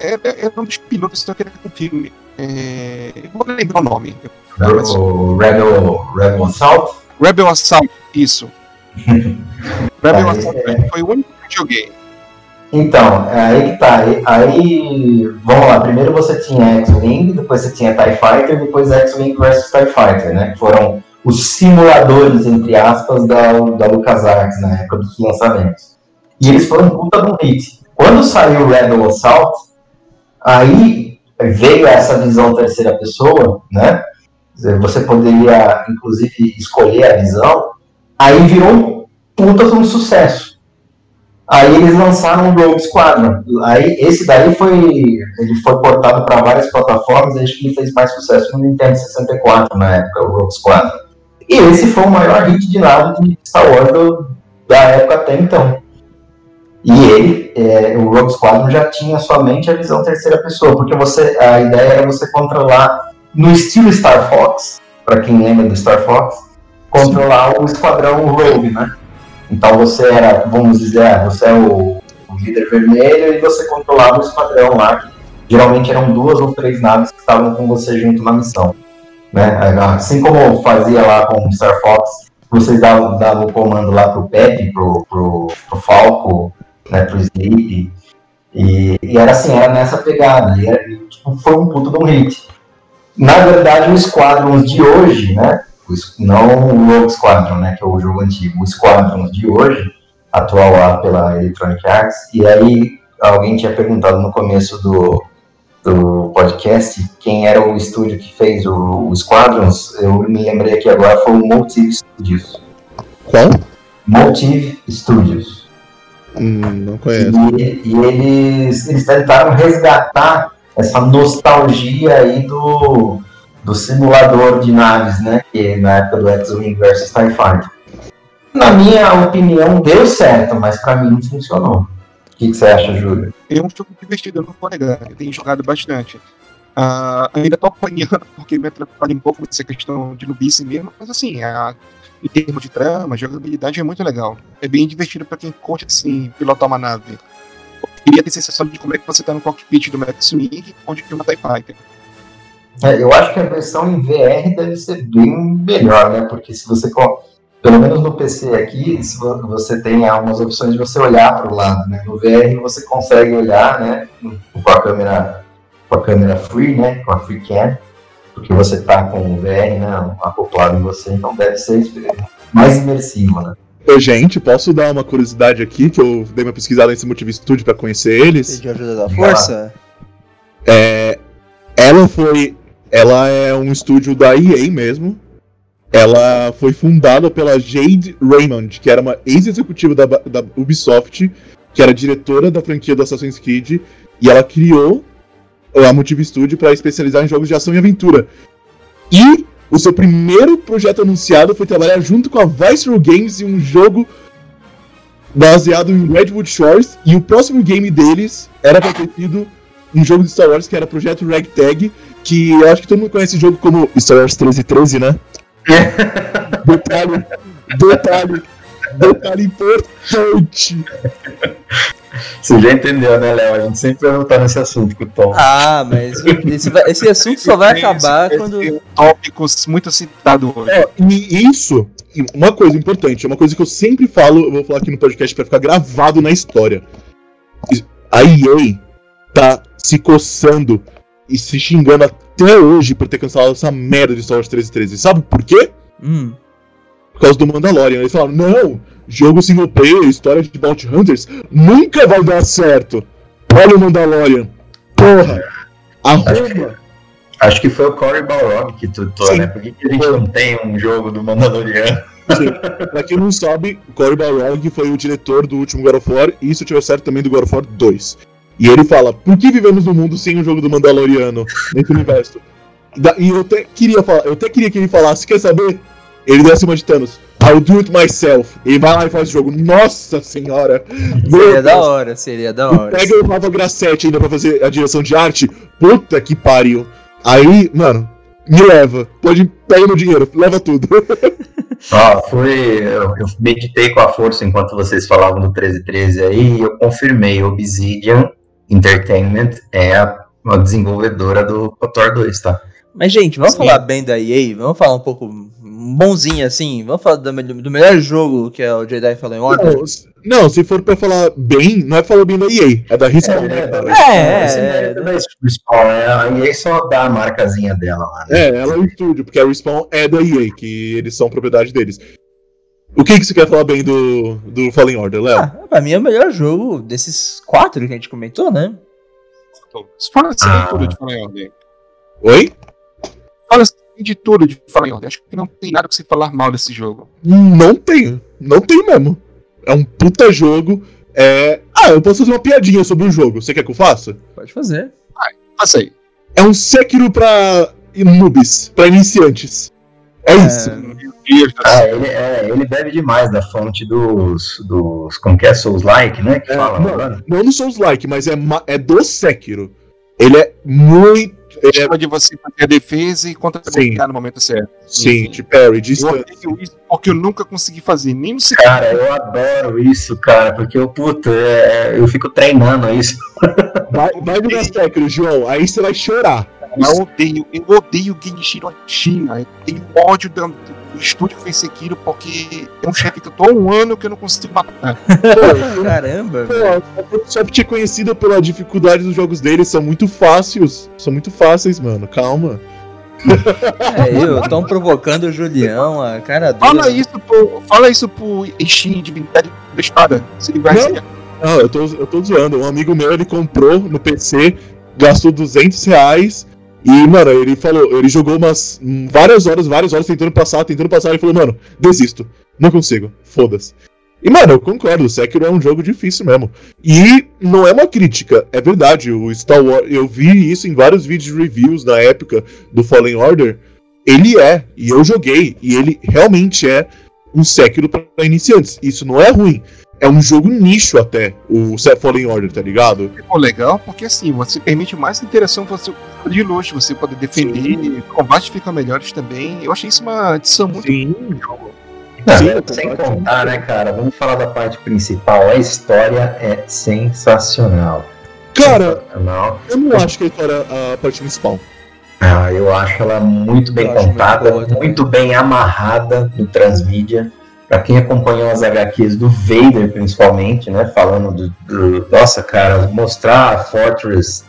Era, era um dos pilotos só que era com filme. É, vou lembrar o nome. O Rebel, Rebel Assault. Rebel Assault, isso. [laughs] Rebel Tá, Assault esse foi o único que eu joguei. Então, é aí que tá. Aí, aí, vamos lá. Primeiro você tinha X-Wing, depois você tinha TIE Fighter, depois X-Wing versus TIE Fighter, né? Que foram os simuladores, entre aspas, da, da LucasArts na época dos lançamentos. E eles foram puta um hit. Quando saiu o Rebel Assault, aí veio essa visão terceira pessoa, né? Você poderia, inclusive, escolher a visão. Aí virou um puta um sucesso. Aí eles lançaram o Rogue Squadron. Aí esse daí foi, ele foi portado para várias plataformas. Acho que ele fez mais sucesso no Nintendo 64 na época, o Rogue Squadron. E esse foi o maior hit de nave de Star Wars do- da época até então. E ele, é, o Rogue Squadron já tinha somente a visão terceira pessoa, porque você, a ideia era você controlar no estilo Star Fox, para quem lembra do Star Fox, controlar o esquadrão Rogue, né? Então você era, vamos dizer, ah, você é o, o líder vermelho e você controlava o esquadrão lá, que geralmente eram duas ou três naves que estavam com você junto na missão. Né? Assim como fazia lá com o Star Fox, vocês davam, davam o comando lá pro Pepe, pro, pro, pro Falco, né, pro Sleep, e, e era assim, era nessa pegada, e era, tipo, foi um puto de um hit. Na verdade, o Squadrons de hoje, né, não o Rogue Squadron, né, que é o jogo antigo, o Squadrons de hoje, atual lá pela Electronic Arts, e aí alguém tinha perguntado no começo do, do podcast quem era o estúdio que fez o, o Squadrons, eu me lembrei aqui agora, foi o Motive Studios. Qual? Motive Studios. Hum, não conheço. E, e eles, eles tentaram resgatar essa nostalgia aí do, do simulador de naves, né? Que na época do X-Wing versus TIE Fighter. Na minha opinião, deu certo, mas pra mim não funcionou. O que, que você acha, Júlio? É um jogo divertido, eu não vou negar. Eu tenho jogado bastante. Ah, ainda tô apanhando, [laughs] porque me atrapalha um pouco essa questão de nubice mesmo, mas assim, a- em termos de trama, jogabilidade é muito legal. É bem divertido pra quem curte assim, pilotar uma nave. Queria ter sensação de como é que você tá no cockpit do X-Wing, onde tem uma TIE Fighter. É, eu acho que a versão em VR deve ser bem melhor, né? Porque se você, pelo menos no PC aqui, se vo- você tem algumas opções de você olhar para o lado, né? No VR você consegue olhar, né? Com a câmera, com a câmera free, né? Com a free cam, porque você tá com o VR, né? Acoplado em você, então deve ser mais imersivo, né? Ô, gente, posso dar uma curiosidade aqui, que eu dei uma pesquisada nesse Motive Studio pra conhecer eles? Pediu ajuda da força? É, ela foi. Ela é um estúdio da EA mesmo. Ela foi fundada pela Jade Raymond, que era uma ex-executiva da, da Ubisoft, que era diretora da franquia do Assassin's Creed, e ela criou a Motive Studio para especializar em jogos de ação e aventura. E o seu primeiro projeto anunciado foi trabalhar junto com a Visceral Games em um jogo baseado em Redwood Shores, e o próximo game deles era pra ter sido um jogo de Star Wars que era Projeto Ragtag, que eu acho que todo mundo conhece o jogo como Star Wars 1313, né? detalhe, detalhe, Detalhe importante. Você já entendeu, né, Léo? A gente sempre vai voltar nesse assunto com o Tom. Ah, mas esse, vai- esse assunto só vai Esse- acabar esse quando. é um tópico muito citado hoje. É, e isso, uma coisa importante, é uma coisa que eu sempre falo, eu vou falar aqui no podcast pra ficar gravado na história. A EA tá se coçando e se xingando até hoje por ter cancelado essa merda de Star Wars 1313. Sabe por quê? Hum. Por causa do Mandalorian. Eles falaram, não, jogo single player, história de Bounty Hunters, nunca vai dar certo. Olha o Mandalorian. Porra. Arruma. Acho que foi o Cory Balrog que tutou, Sim. né? Por que, que a gente não tem um jogo do Mandaloriano? Pra quem não sabe, Cory Balrog foi o diretor do último God of War, e isso tiver certo também do God of War 2. E ele fala, por que vivemos num mundo sem um jogo do Mandaloriano nesse universo? E eu até queria falar, eu até queria que ele falasse, quer saber? Ele desce uma de Thanos. I'll do it myself. E vai lá e faz o jogo. Nossa senhora! Seria da Deus. hora, seria da hora. Pega o Rafa Grassetti ainda pra fazer a direção de arte. Puta que pariu. Aí, mano, me leva. Pode pega meu dinheiro, leva tudo. Ó, [laughs] foi. Eu, eu meditei com a força enquanto vocês falavam do 1313 aí e eu confirmei. Obsidian Entertainment é a, a desenvolvedora do KOTOR 2, tá? Mas, gente, vamos Sim. falar bem da EA, vamos falar um pouco bonzinho assim, vamos falar do, do melhor jogo que é o Jedi Fallen Order. Não, se- Não, se for pra falar bem, não é falar bem da EA, é da Respawn, né, cara? É, Esse é, da Respawn, né? A EA só dá a marcazinha dela lá, né? É, ela é o estúdio, porque a Respawn é da EA, que eles são propriedade deles. O que, que você quer falar bem do, do Fallen Order, Léo? Ah, pra mim é o melhor jogo desses quatro que a gente comentou, né? Fala assim Ah. de tudo de Fallen Order. Oi? Fala assim de tudo de Fallen Order. Acho que não tem nada que você falar mal desse jogo. Não tenho. Não tenho mesmo. É um puta jogo. É... Ah, eu posso fazer uma piadinha sobre o jogo. Você quer que eu faça? Pode fazer. Passa aí. É um Sekiro pra noobs, pra iniciantes. É isso. Deus do Ah, ele, é, ele bebe demais da fonte dos. dos como que é? Souls-like, né? Que É, fala não, não no Souls-like, mas é, é do Sekiro. Ele é muito. É, de você fazer a defesa e contra-atacar no momento certo. sim, Sim. de parry, Eu odeio isso porque eu nunca consegui fazer, nem no segundo. Cara, eu adoro isso, cara, porque eu, puta, é, eu fico treinando isso. Vai, vai Sekiro, [laughs] João. Aí você vai chorar. Eu odeio, eu odeio Genichiro China. Eu tenho ódio do, do estúdio que fez Sekiro porque é um chefe que eu tô há um ano que eu não consigo matar. [laughs] Caramba, Pô, a Microsoft é conhecida pela dificuldade dos jogos deles, são muito fáceis. São muito fáceis, mano. Calma. É, eu, tão provocando o Julião, a cara dura. Fala isso pro, fala isso pro Ishin, divindade da espada. Se ele vai Não. ser Não, eu tô, eu tô zoando. Um amigo meu, ele comprou no PC, gastou 200 reais. E, mano, ele falou, ele jogou umas hum, várias horas, várias horas tentando passar, tentando passar. Ele falou, mano, desisto. Não consigo. Foda-se. E, mano, eu concordo, Sekiro é um jogo difícil mesmo. E não é uma crítica, é verdade. O Star Wars, eu vi isso em vários vídeos de reviews na época do Fallen Order. Ele é, e eu joguei, e ele realmente é um Sekiro pra iniciantes. Isso não é ruim. É um jogo nicho até, o Fallen Order, tá ligado? Pô, legal, porque assim, você permite mais interação com você de luxo, você pode defender, combate fica melhores também. Eu achei isso uma adição muito Sim. jogo. Não, Sim, sem contar, né, cara? Vamos falar da parte principal. A história é sensacional. Cara, Sensacional. eu não acho que a história é a parte principal. Ah, eu acho ela muito bem Eu contada, muito bem amarrada no transmídia. Pra quem acompanhou as HQs do Vader, principalmente, né? Falando do. do- nossa, cara, mostrar a Fortress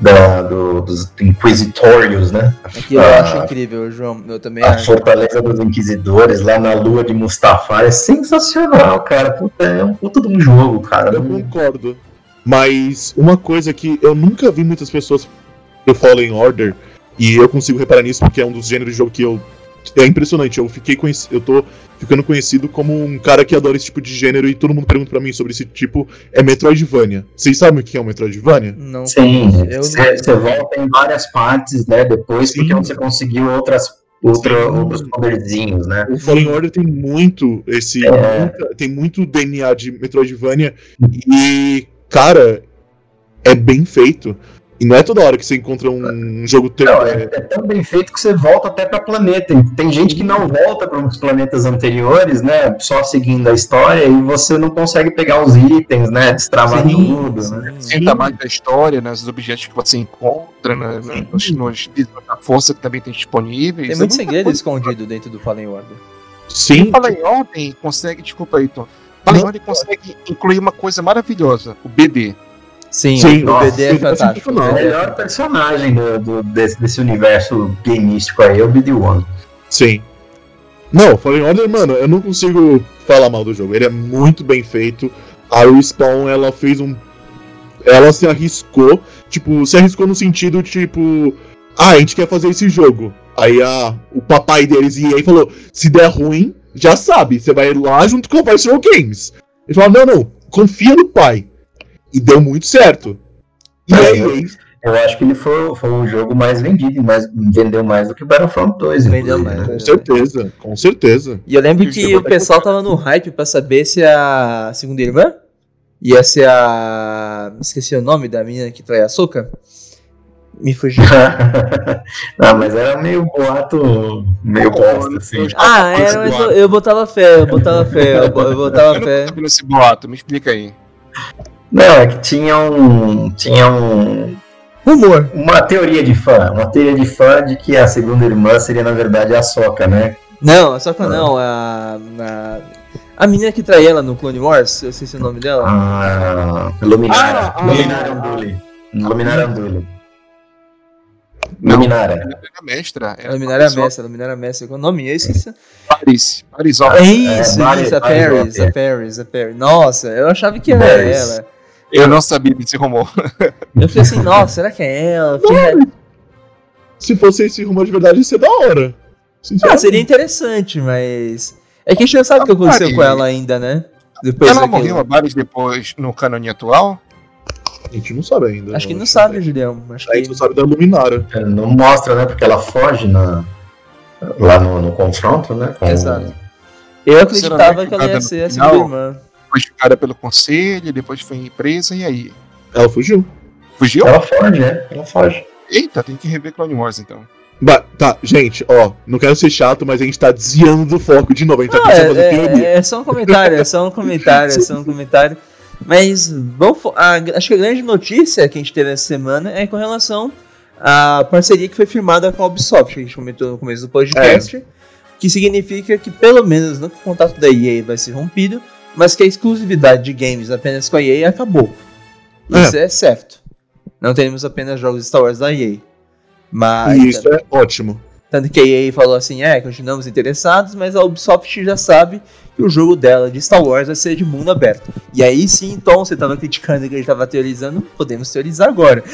da, do- dos Inquisitórios, né? Aqui eu Ah, acho incrível, João. Eu também A acho. Fortaleza dos Inquisidores, lá na lua de Mustafar, é sensacional, cara. Puta, é um puta de um jogo, cara. Eu concordo. Mas uma coisa que eu nunca vi muitas pessoas do Fallen Order, e eu consigo reparar nisso porque é um dos gêneros de jogo que eu. É impressionante, eu fiquei conheci... eu tô ficando conhecido como um cara que adora esse tipo de gênero e todo mundo pergunta pra mim sobre esse tipo, é Metroidvania. Vocês sabem o que é um Metroidvania? Não Sim, eu você volta em várias partes, né? Depois, Sim. porque você conseguiu outras, outra, outros poderzinhos, né? O Fallen Order tem muito esse. É. muita- tem muito DNA de Metroidvania. E, cara, é bem feito. E não é toda hora que você encontra um jogo tão. Não, é, é tão bem feito que você volta até para planeta. Tem gente que não volta para os planetas anteriores, né? Só seguindo a história e você não consegue pegar os itens, né? Destravar Sim, tudo. sim. Né? Sinta mais da história, né, os objetos que você encontra, né, nos, nos livros da força que também tem disponíveis. Tem É muito muita segredo coisa. escondido dentro do Fallen Order. Sim. Fala em ordem, consegue, desculpa aí, Tom. Fala em ordem consegue incluir uma coisa maravilhosa, o BD. Sim, Sim, o nossa, BD é tá fantástico. o sensacional. O BD é melhor personagem do, do- desse, desse universo gameístico aí é o BD-1. Sim. Não, Fallen Order, mano, eu não consigo falar mal do jogo. Ele é muito bem feito. A Respawn, ela fez um. Ela se arriscou. Tipo, se arriscou no sentido, tipo. Ah, a gente quer fazer esse jogo. Aí a, o papai deles e aí falou: se der ruim, já sabe, você vai lá junto com o Visceral Games. Ele falou: não, não, confia no pai. E deu muito certo. E É, aí, eu- Eu acho que ele foi, foi o jogo mais vendido, mais, vendeu mais do que Battlefront 2. Vendeu mais. né? com certeza, com certeza. E eu lembro E que o pessoal tava no hype pra saber se a segunda irmã ia ser a. Esqueci o nome da menina que trai açúcar. Me fugiu. [laughs] Não, mas era meio boato, meio bosta, assim. Ah, era, mas eu, eu botava fé, eu botava fé, eu, bo- eu botava Eu não fé. tô sabendo esse boato, me explica aí. Não, é que tinha um. Tinha um. Rumor. Uma teoria de fã. Uma teoria de fã de que a segunda irmã seria, na verdade, a Soca, né? Não, só que não, a. A, a menina que trai ela no Clone Wars, eu sei se é o nome dela. Ah, Luminara. Ah, ah, Luminara ah. Unduli. Luminara Unduli. Não. Luminara. Ela é mestra. A Luminária é Mestra, a Luminária Mestra. Qual o nome? Eu esqueci. Paris. Paris, ó. É isso, É, isso, a Mari Paris, a Paris, a Paris. Nossa, eu achava que era Paris. ela. Eu não sabia desse rumor. [laughs] Eu fiquei assim, nossa, será que é ela? Fiquei- Se fosse esse rumo de verdade, ia ser da hora. Ah, seria interessante, mas. É que a gente não sabe o que aconteceu com ela ainda, né? Depois Ela daquilo. morreu Paris depois no canone atual? A gente não sabe ainda. Acho que não sabe, Julião. Acho A gente que. não sabe da Luminara. Não mostra, né? Porque ela foge na, lá no, no confronto, né? com- Exato. Eu acreditava Sinceramente, que ela ia ser a segunda irmã. Foi julgada pelo conselho, depois foi presa, e aí? Ela fugiu. Fugiu? Ela foge, né? Ela foge. Eita, tem que rever Clone Wars então. Ba- tá, gente, ó, não quero ser chato, mas a gente tá desviando do foco de novo. A gente tá Não, pensando fazer é, é, é só um comentário, é só um comentário, é só um comentário. Mas vamos, a- acho que a grande notícia que a gente teve essa semana é com relação à parceria que foi firmada com a Ubisoft, que a gente comentou no começo do podcast, que significa que pelo menos no contato da EA vai ser rompido, mas que a exclusividade de games apenas com a EA acabou. Isso é, certo. Não teremos apenas jogos Star Wars da EA. Mas E isso é ótimo. tanto que a EA falou assim, é, continuamos interessados, mas a Ubisoft já sabe que o jogo dela de Star Wars vai ser de mundo aberto. E aí sim, então, você tava criticando que ele tava teorizando, podemos teorizar agora. [laughs]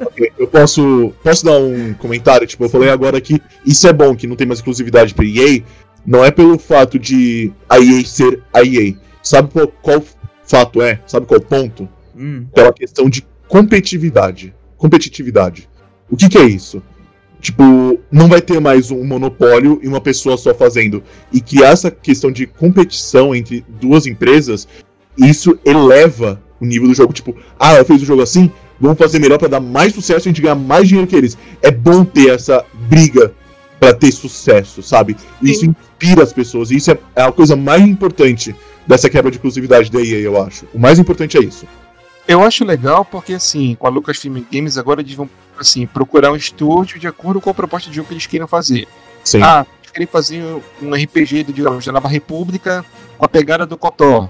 Ok, Eu posso, posso dar um comentário? Tipo, eu falei agora que isso é bom, que não tem mais exclusividade pra EA. Não é pelo fato de a EA ser a EA. Sabe qual, qual fato é? Sabe qual ponto? Hum, Pela questão de competitividade. Competitividade. O que, que é isso? Tipo, não vai ter mais um monopólio e uma pessoa só fazendo. E que essa questão de competição entre duas empresas, isso eleva o nível do jogo. Tipo, ah, ela fez um jogo assim, vamos fazer melhor pra dar mais sucesso e a gente ganhar mais dinheiro que eles. É bom ter essa briga pra ter sucesso, sabe? E Isso inspira as pessoas. E isso é é a coisa mais importante dessa quebra de exclusividade da EA, eu acho. O mais importante é isso. Eu acho legal porque, assim, com a Lucasfilm Games agora eles vão, assim, procurar um estúdio de acordo com a proposta de jogo que eles queiram fazer. Sim. Ah, eles querem fazer um RPG, de, digamos, da Nova República com a pegada do Kotor.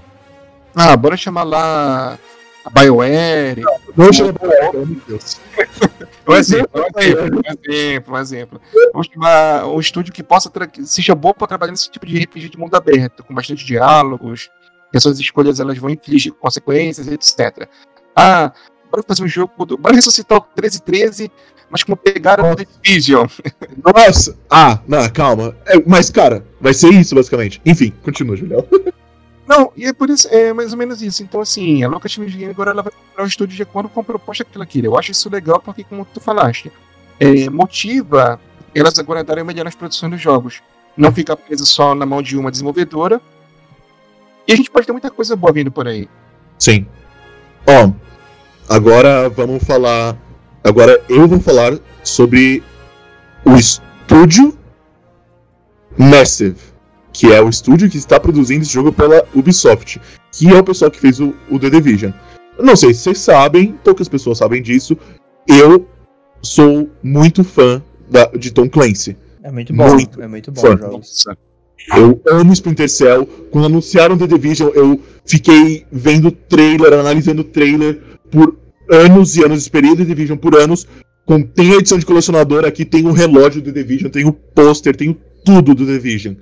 Ah, bora chamar lá a BioWare. não chama pelo amor de Deus. [laughs] Um exemplo, um exemplo, um exemplo, um exemplo. Vamos chamar um estúdio que possa que seja bom para trabalhar nesse tipo de RPG de mundo aberto, com bastante diálogos, que as suas escolhas elas vão infligir consequências, etc. Ah, bora fazer um jogo, do, bora ressuscitar o 1313, mas com pegada do The Division. [laughs] Nossa! Ah, não, calma. É, mas, cara, vai ser isso, basicamente. Enfim, continua, Julião. [laughs] Não, e é por isso, é mais ou menos isso. Então, assim, a Lucasfilm Games agora ela vai procurar o estúdio de acordo com a proposta que ela queira. Eu acho isso legal porque, como tu falaste, é, motiva elas agora darem melhor nas produções dos jogos. Não ficar preso só na mão de uma desenvolvedora. E a gente pode ter muita coisa boa vindo por aí. Sim. Ó, agora vamos falar. Agora eu vou falar sobre o estúdio Massive, que é o estúdio que está produzindo esse jogo pela Ubisoft, que é o pessoal que fez o, o The Division. Não sei se vocês sabem, poucas pessoas sabem disso. Eu sou muito fã da, de Tom Clancy. É muito bom, Muito é muito bom fã. Nossa. Eu amo Splinter Cell. Quando anunciaram The Division, eu fiquei vendo trailer, analisando trailer por anos e anos. Esperei The Division por anos. Com, tem a edição de colecionador aqui, tem o relógio do The Division, tem o pôster, tem o tudo do The Division.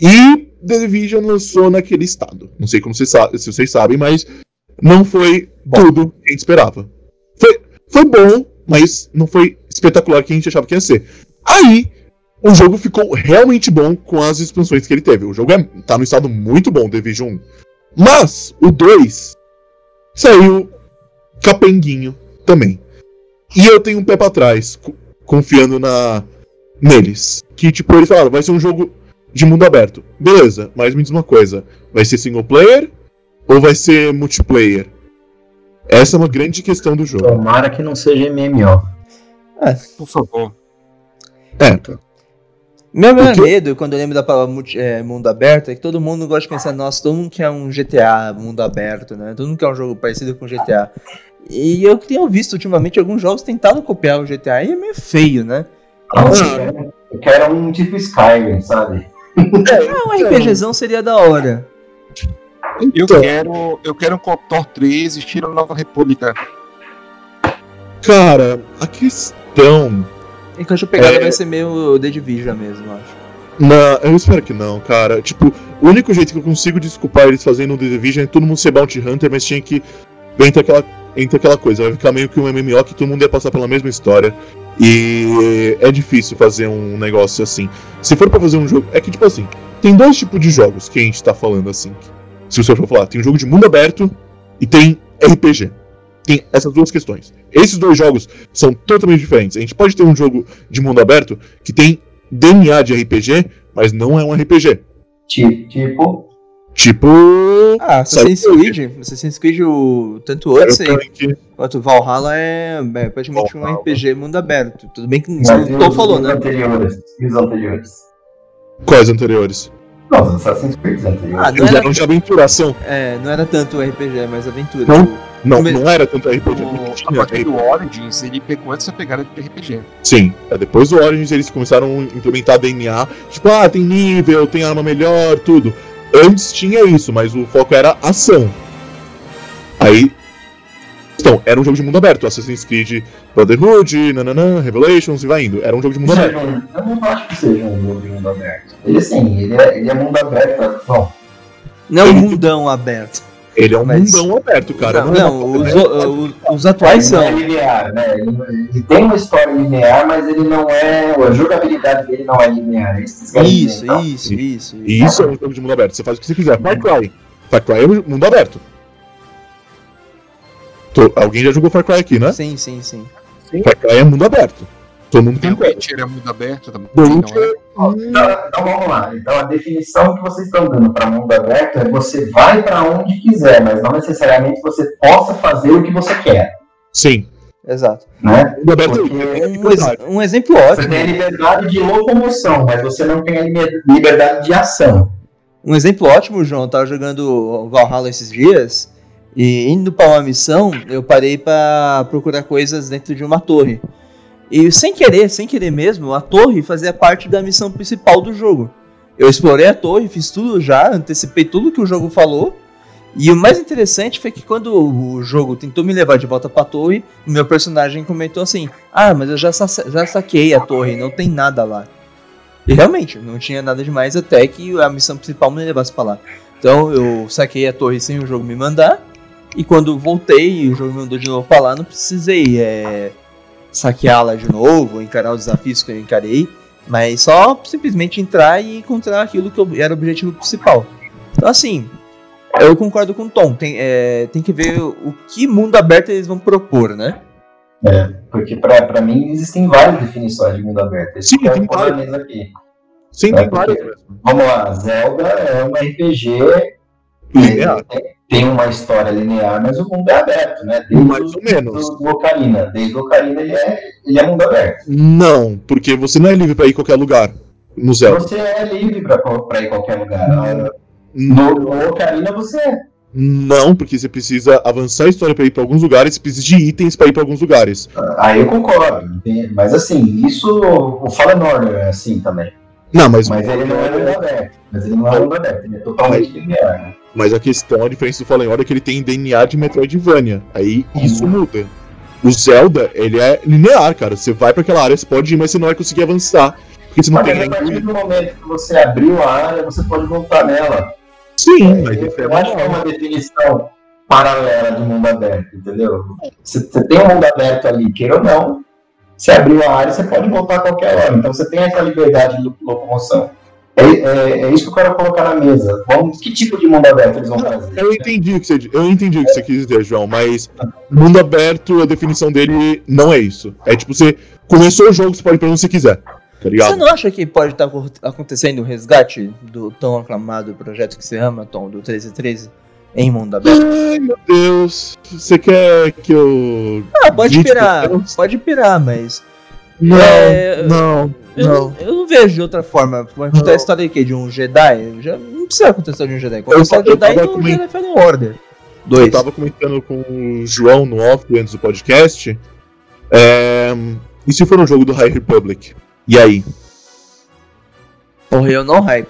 E The Division lançou naquele estado. Não sei como vocês se vocês sabem, mas não foi tudo que a gente esperava. Foi, foi bom, mas não foi espetacular que a gente achava que ia ser. Aí, o jogo ficou realmente bom com as expansões que ele teve. O jogo é, tá no estado muito bom, Division 1. Mas, o 2 saiu capenguinho também. E eu tenho um pé pra trás, co- confiando na neles. Que, tipo, eles falaram, vai ser um jogo de mundo aberto. Beleza, mas me diz uma coisa. Vai ser single player ou vai ser multiplayer? Essa é uma grande questão do jogo. Tomara que não seja MMO. Por favor. É, Meu maior Porque- medo, quando eu lembro da palavra multi- é, mundo aberto, é que todo mundo gosta de pensar, nossa, todo mundo quer um GTA mundo aberto, né? Todo mundo quer um jogo parecido com GTA. E eu tenho visto ultimamente alguns jogos tentando copiar o GTA e é meio feio, né? Nossa, eu quero- eu quero um tipo Skyrim, sabe? Ah, um RPGzão seria da hora. Eu Então. quero, eu quero um Cotor 3 estilo Nova República. cara, a questão. E que eu acho que a pegada É. vai ser meio The Division mesmo, eu acho. Não, eu espero que não, cara. Tipo, o único jeito que eu consigo desculpar eles fazendo um The Division é todo mundo ser Bounty Hunter, mas tinha que. Entra aquela, entra aquela coisa, vai ficar meio que um MMO que todo mundo ia passar pela mesma história. E é difícil fazer um negócio assim. Se for pra fazer um jogo. É que, tipo assim, tem dois tipos de jogos que a gente tá falando assim. Se você for falar, tem um jogo de mundo aberto e tem RPG. Tem essas duas questões. Esses dois jogos são totalmente diferentes. A gente pode ter um jogo de mundo aberto que tem DNA de RPG, mas não é um RPG. Tipo, tipo. Ah, Assassin's. Creed. Assassin's Creed, o, tanto o Odyssey quanto o Valhalla é, é praticamente um Valhalla. RPG mundo aberto. Tudo bem que mas isso e o Tom os- falou, os né? Anteriores, e os anteriores? Quais anteriores? Não, os Assassin's Creed anteriores. Ah, não Eles era, eram de aventuração. é, não era tanto RPG, mas aventura. Não. Tipo, Não, não era tanto RPG. O, não a tinha partir do. Origins, ele pegou essa pegada de RPG. Sim. É, depois do Origins eles começaram a implementar DNA. Tipo, ah, tem nível, tem arma melhor, tudo. Antes tinha isso, mas o foco era ação. Aí. Então, era um jogo de mundo aberto. Assassin's Creed Brotherhood, nananã, Revelations e vai indo. Era um jogo de mundo aberto. Seja um- eu não acho que seja um jogo de mundo aberto. Ele sim, ele é, ele é mundo aberto. Bom, não é um mundão aberto. Ele é um Mas- mundão aberto, cara. não, é não, os, o- o- os atuais ele não é são. linear, né? Ele, ele tem uma história linear, mas ele não é. A jogabilidade dele não é linear. É isso dizer, Isso, então. isso, isso. E isso é um jogo de mundo aberto. Você faz o que você quiser. Far Cry. Far Cry é um mundo aberto. Tô- alguém já jogou Far Cry aqui, né? Sim, sim, sim. Far Cry é mundo aberto. Todo mundo Tem tem o Witcher é mundo aberto também. É? Ó, Então, então vamos lá. Então a definição que vocês estão dando para mundo aberto é você vai para onde quiser, mas não necessariamente você possa fazer o que você quer, Sim. Exato. né? Mundo aberto Porque é Um, um exemplo Você ótimo. tem a liberdade de locomoção, mas você não tem a liber- liberdade de ação. Um exemplo ótimo, João, eu tava jogando Valhalla esses dias e indo pra uma missão, eu parei pra procurar coisas dentro de uma torre. E sem querer, sem querer mesmo, a torre fazia parte da missão principal do jogo. Eu explorei a torre, fiz tudo já, antecipei tudo que o jogo falou. E o mais interessante foi que quando o jogo tentou me levar de volta pra torre, o meu personagem comentou assim: Ah, mas eu já, sa- já saquei a torre, não tem nada lá. E realmente, não tinha nada demais até que a missão principal me levasse pra lá. Então eu saquei a torre sem o jogo me mandar. E quando voltei e o jogo me mandou de novo pra lá, não precisei é, saqueá-la de novo, encarar os desafios que eu encarei. Mas só simplesmente entrar e encontrar aquilo que eu- era o objetivo principal. Então assim, eu concordo com o Tom. Tem, é, tem que ver o que mundo aberto eles vão propor, né? Porque pra, pra mim existem várias definições de mundo aberto. Esse Sim, tem várias. aqui. Sim, É, tem várias. Vamos lá, Zelda é um RPG tem, tem uma história linear, mas o mundo é aberto, né? Desde Mais ou menos. o Ocarina. Desde o Ocarina ele é, ele é mundo aberto. Não, porque você não é livre pra ir em qualquer lugar no Zelda. Você é livre pra, pra ir em qualquer lugar. Ah, No, no Ocarina você é. Não, porque você precisa avançar a história pra ir pra alguns lugares, você precisa de itens pra ir pra alguns lugares. Aí eu concordo. Mas assim, isso o Fallen Order é assim também. Não, mas, Mas ele não é mundo aberto. Mas ele não é mundo aberto, ele é totalmente linear. Né? Mas a questão, a diferença do Fallen Order é que ele tem DNA de Metroidvania. Aí isso muda. O Zelda, ele é linear, cara. Você vai pra aquela área, você pode ir, mas você não vai conseguir avançar. Porque você não Mas tem a partir do momento que você abriu a área, você pode voltar nela. Sim, mas eu, isso é eu acho que é uma definição paralela de mundo aberto, entendeu? Você, você tem um mundo aberto ali, queira ou não, você abriu a área, você pode voltar a qualquer hora. Então você tem essa liberdade de locomoção. É, é- é isso que eu quero colocar na mesa. Vamos, que tipo de mundo aberto eles vão trazer? Eu entendi o que você, eu entendi o que você quis dizer, João, mas mundo aberto, a definição dele não é isso. É tipo, você começou o jogo, você pode ir pra onde você quiser. Tá Você ligado? não acha que pode estar acontecendo um resgate do tão aclamado projeto que você ama, Tom, do 1313, em mundo aberto? Ai, meu Deus. Você quer que eu. Ah, pode pirar, pode pirar, mas. Não, É, não, Eu não. eu não vejo de outra forma. Vai contar a história de quê? De um Jedi? Já não precisa acontecer de um Jedi. Conta a Eu história de eu Jedi do comen- Jedi Fallen Order. Eu Dois. tava comentando com o João no off antes do podcast. É... E se for um jogo do High Republic? E aí? Porra, eu não hype.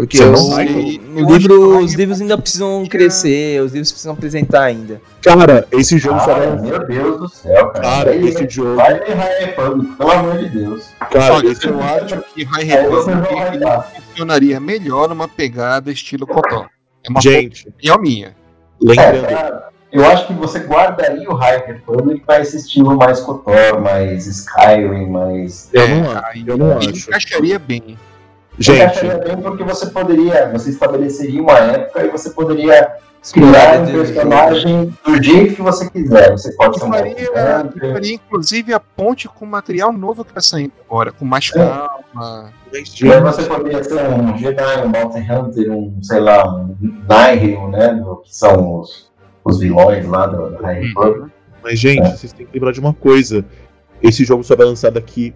Porque Você eu- não o- hype? o Eu livro- acho que o os hype livros ainda precisam crescer, os livros precisam apresentar ainda. Cara, esse jogo só Cara, vai. meu Deus do céu, cara. Cara, esse jogo. Vai High Republic, pelo amor de Deus. Cara, Olha, esse eu acho que High não Republic funcionaria melhor numa pegada estilo Cotó. É uma Gente, opinião minha. lembrando. É, eu acho que você guardaria o High Republic para esse estilo mais KOTOR, mais Skyrim, mais. Eu É, não acho. aí Eu não acho. encaixaria bem. Gente, Encaixaria bem porque você poderia, você estabeleceria uma época e você poderia criar um personagem do jeito que você quiser. Você pode ser um faria, inclusive a ponte com material novo que tá saindo agora, com mais É. calma. E aí você poderia ser um Jedi, um Bounty Hunter, um, sei lá, um Nihil, né? Que são os, os vilões lá do, do High Republic. mas, gente, É. vocês têm que lembrar de uma coisa. Esse jogo só vai lançar daqui,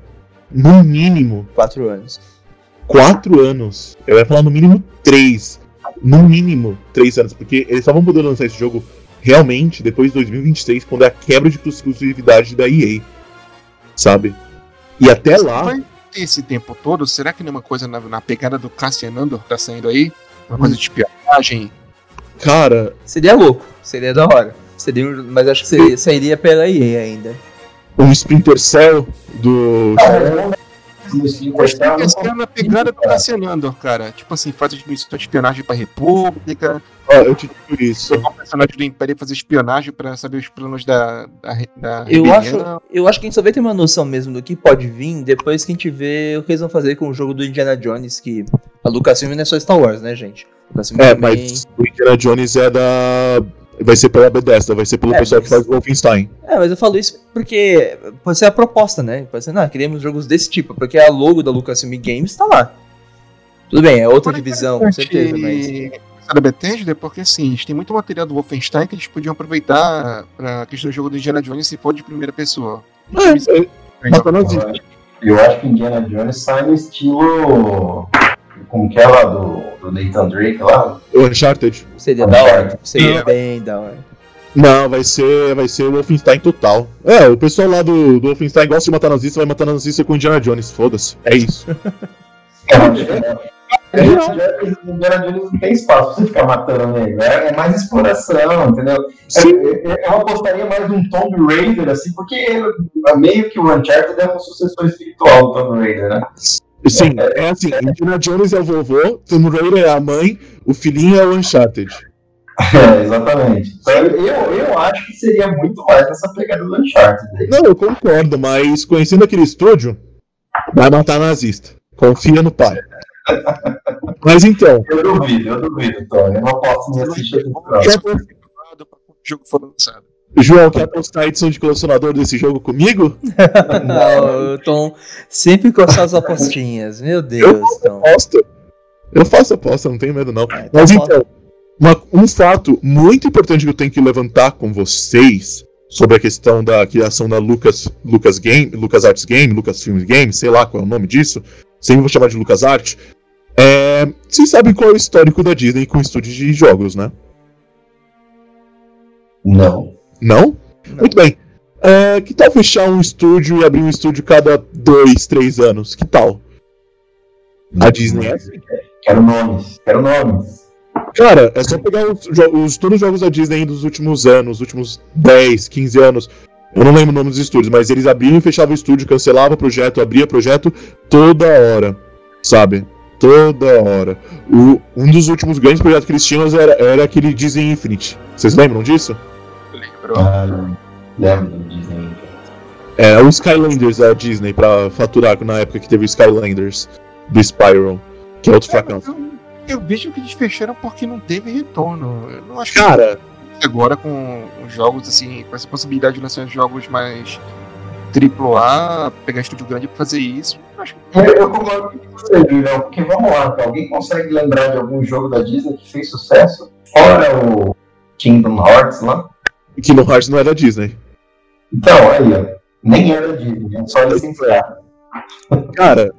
no mínimo, Quatro anos. Quatro anos. Eu ia falar no mínimo três. No mínimo três anos. Porque eles só vão poder lançar esse jogo realmente depois de 2023, quando é a quebra de exclusividade da EA. Sabe? E até lá. Vai ter esse tempo todo? Será que não é uma coisa na, na pegada do Cassian Andor que tá saindo aí? Uma coisa de espionagem? Cara, Seria louco, seria da hora. Seria, mas acho que seria, sairia pela EA ainda. um Splinter Cell do. No Splinter Cell, eu não Essa é na pegada do Cassian Andor, cara. Tipo assim, faz missões de espionagem pra República, Ó, eu te digo isso. um personagem do Império fazer espionagem pra saber os planos da, da, da Eu rebelião. acho, eu acho que a gente só vai ter uma noção mesmo do que pode vir depois que a gente vê o que eles vão fazer com o jogo do Indiana Jones, que a Lucasfilm não é só Star Wars, né, gente? Lucasfilm É, também- mas o Indiana Jones é da. Vai ser pela Bethesda, vai ser pelo É, pessoal mas- que faz Wolfenstein. É, mas eu falo isso porque pode ser a proposta, né? Pode ser, não, queremos jogos desse tipo, porque a logo da Lucasfilm Games tá lá. Tudo bem, é outra Agora, divisão, com certeza, mas... da Bethesda, porque assim, eles têm muito material do Wolfenstein que eles podiam aproveitar pra questão do jogo do Indiana Jones se for de primeira pessoa. É, é, nazista. Eu acho que Indiana Jones sai no estilo. Como que é lá do, do Nathan Drake lá? O Uncharted. Seria da hora, seria bem da hora. Não, vai ser, vai ser o Wolfenstein total. É, o pessoal lá do, do Wolfenstein gosta de matar nazista, vai matar nazista com o Indiana Jones, foda-se. É isso. [laughs] É, Indiana Jones não tem espaço pra você ficar matando nego. É, é mais exploração, entendeu? Sim. É, é, eu apostaria mais num Tomb Raider, assim, porque ele- meio que o Uncharted é um sucessor espiritual do Tomb Raider, né? Sim, é assim, Indiana Jones é o vovô, Tomb Raider é a mãe, o filhinho é o Uncharted. É, exatamente. Então, eu, eu acho que seria muito mais nessa pegada do Uncharted. aí. Não, eu concordo, mas conhecendo aquele estúdio, vai matar nazista. Confia no pai. [laughs] Mas então, Eu duvido, eu duvido, Tony. Eu não posso me assistir próximo. o jogo for lançado. João, quer apostar a edição de colecionador desse jogo comigo? [laughs] Não, eu tô sempre com essas apostinhas, meu Eu Deus, então. Aposta. Eu faço aposta, não tenho medo não. É, tá Mas bom. então, uma- um fato muito importante que eu tenho que levantar com vocês sobre a questão da criação da Lucas, Lucas Game, Lucas Arts Game, Lucas Films Game, sei lá qual é o nome disso, sempre vou chamar de Lucas Art. É, vocês sabem qual é o histórico da Disney com estúdios de jogos, né? Não. Não? Muito bem. É, que tal fechar um estúdio e abrir um estúdio cada dois, três anos? Que tal? A Disney. Quero nomes. Quero nomes. Cara, é só pegar os, os- todos os jogos da Disney dos últimos anos, últimos 10, 15 anos. Eu não lembro o nome dos estúdios, mas eles abriam e fechavam o estúdio, cancelavam o projeto, abria projeto toda hora. Sabe? Toda hora. O- um dos últimos grandes projetos que eles tinham era, era aquele Disney Infinite. Vocês lembram disso? Ah, lembro do Disney. É, o Skylanders da Disney pra faturar na época que teve o Skylanders do Spyro, que é outro fracasso. Eu, eu vejo que eles fecharam porque não teve retorno. Eu não acho Cara, que agora com os jogos, assim, com essa possibilidade de lançar jogos mais AAA, pegar estúdio grande pra fazer isso, eu acho que Eu, eu concordo com você, Julião, porque vamos lá, alguém consegue lembrar de algum jogo da Disney que fez sucesso? Fora o Kingdom Hearts lá? Kingdom Hearts não é da Disney. Então, aí, ó. Nem era da Disney, é só licenciar. Cara,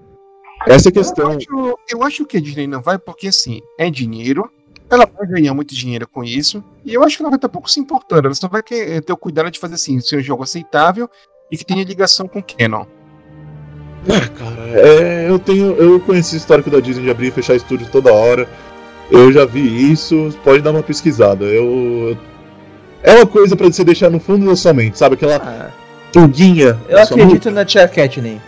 essa é a Eu questão. acho, eu acho que a Disney não vai porque, assim, é dinheiro, ela vai ganhar muito dinheiro com isso, e eu acho que ela vai estar pouco se importando. Ela só vai querer ter o cuidado de fazer, assim, ser um jogo aceitável e que tenha ligação com o Canon. É, cara, é, eu tenho. Eu conheci o histórico da Disney de abrir e fechar estúdio toda hora. Eu já vi isso, pode dar uma pesquisada. Eu. É uma coisa pra você deixar no fundo da sua mente, sabe? Aquela Ah, pulguinha. eu acredito na Tia Katney.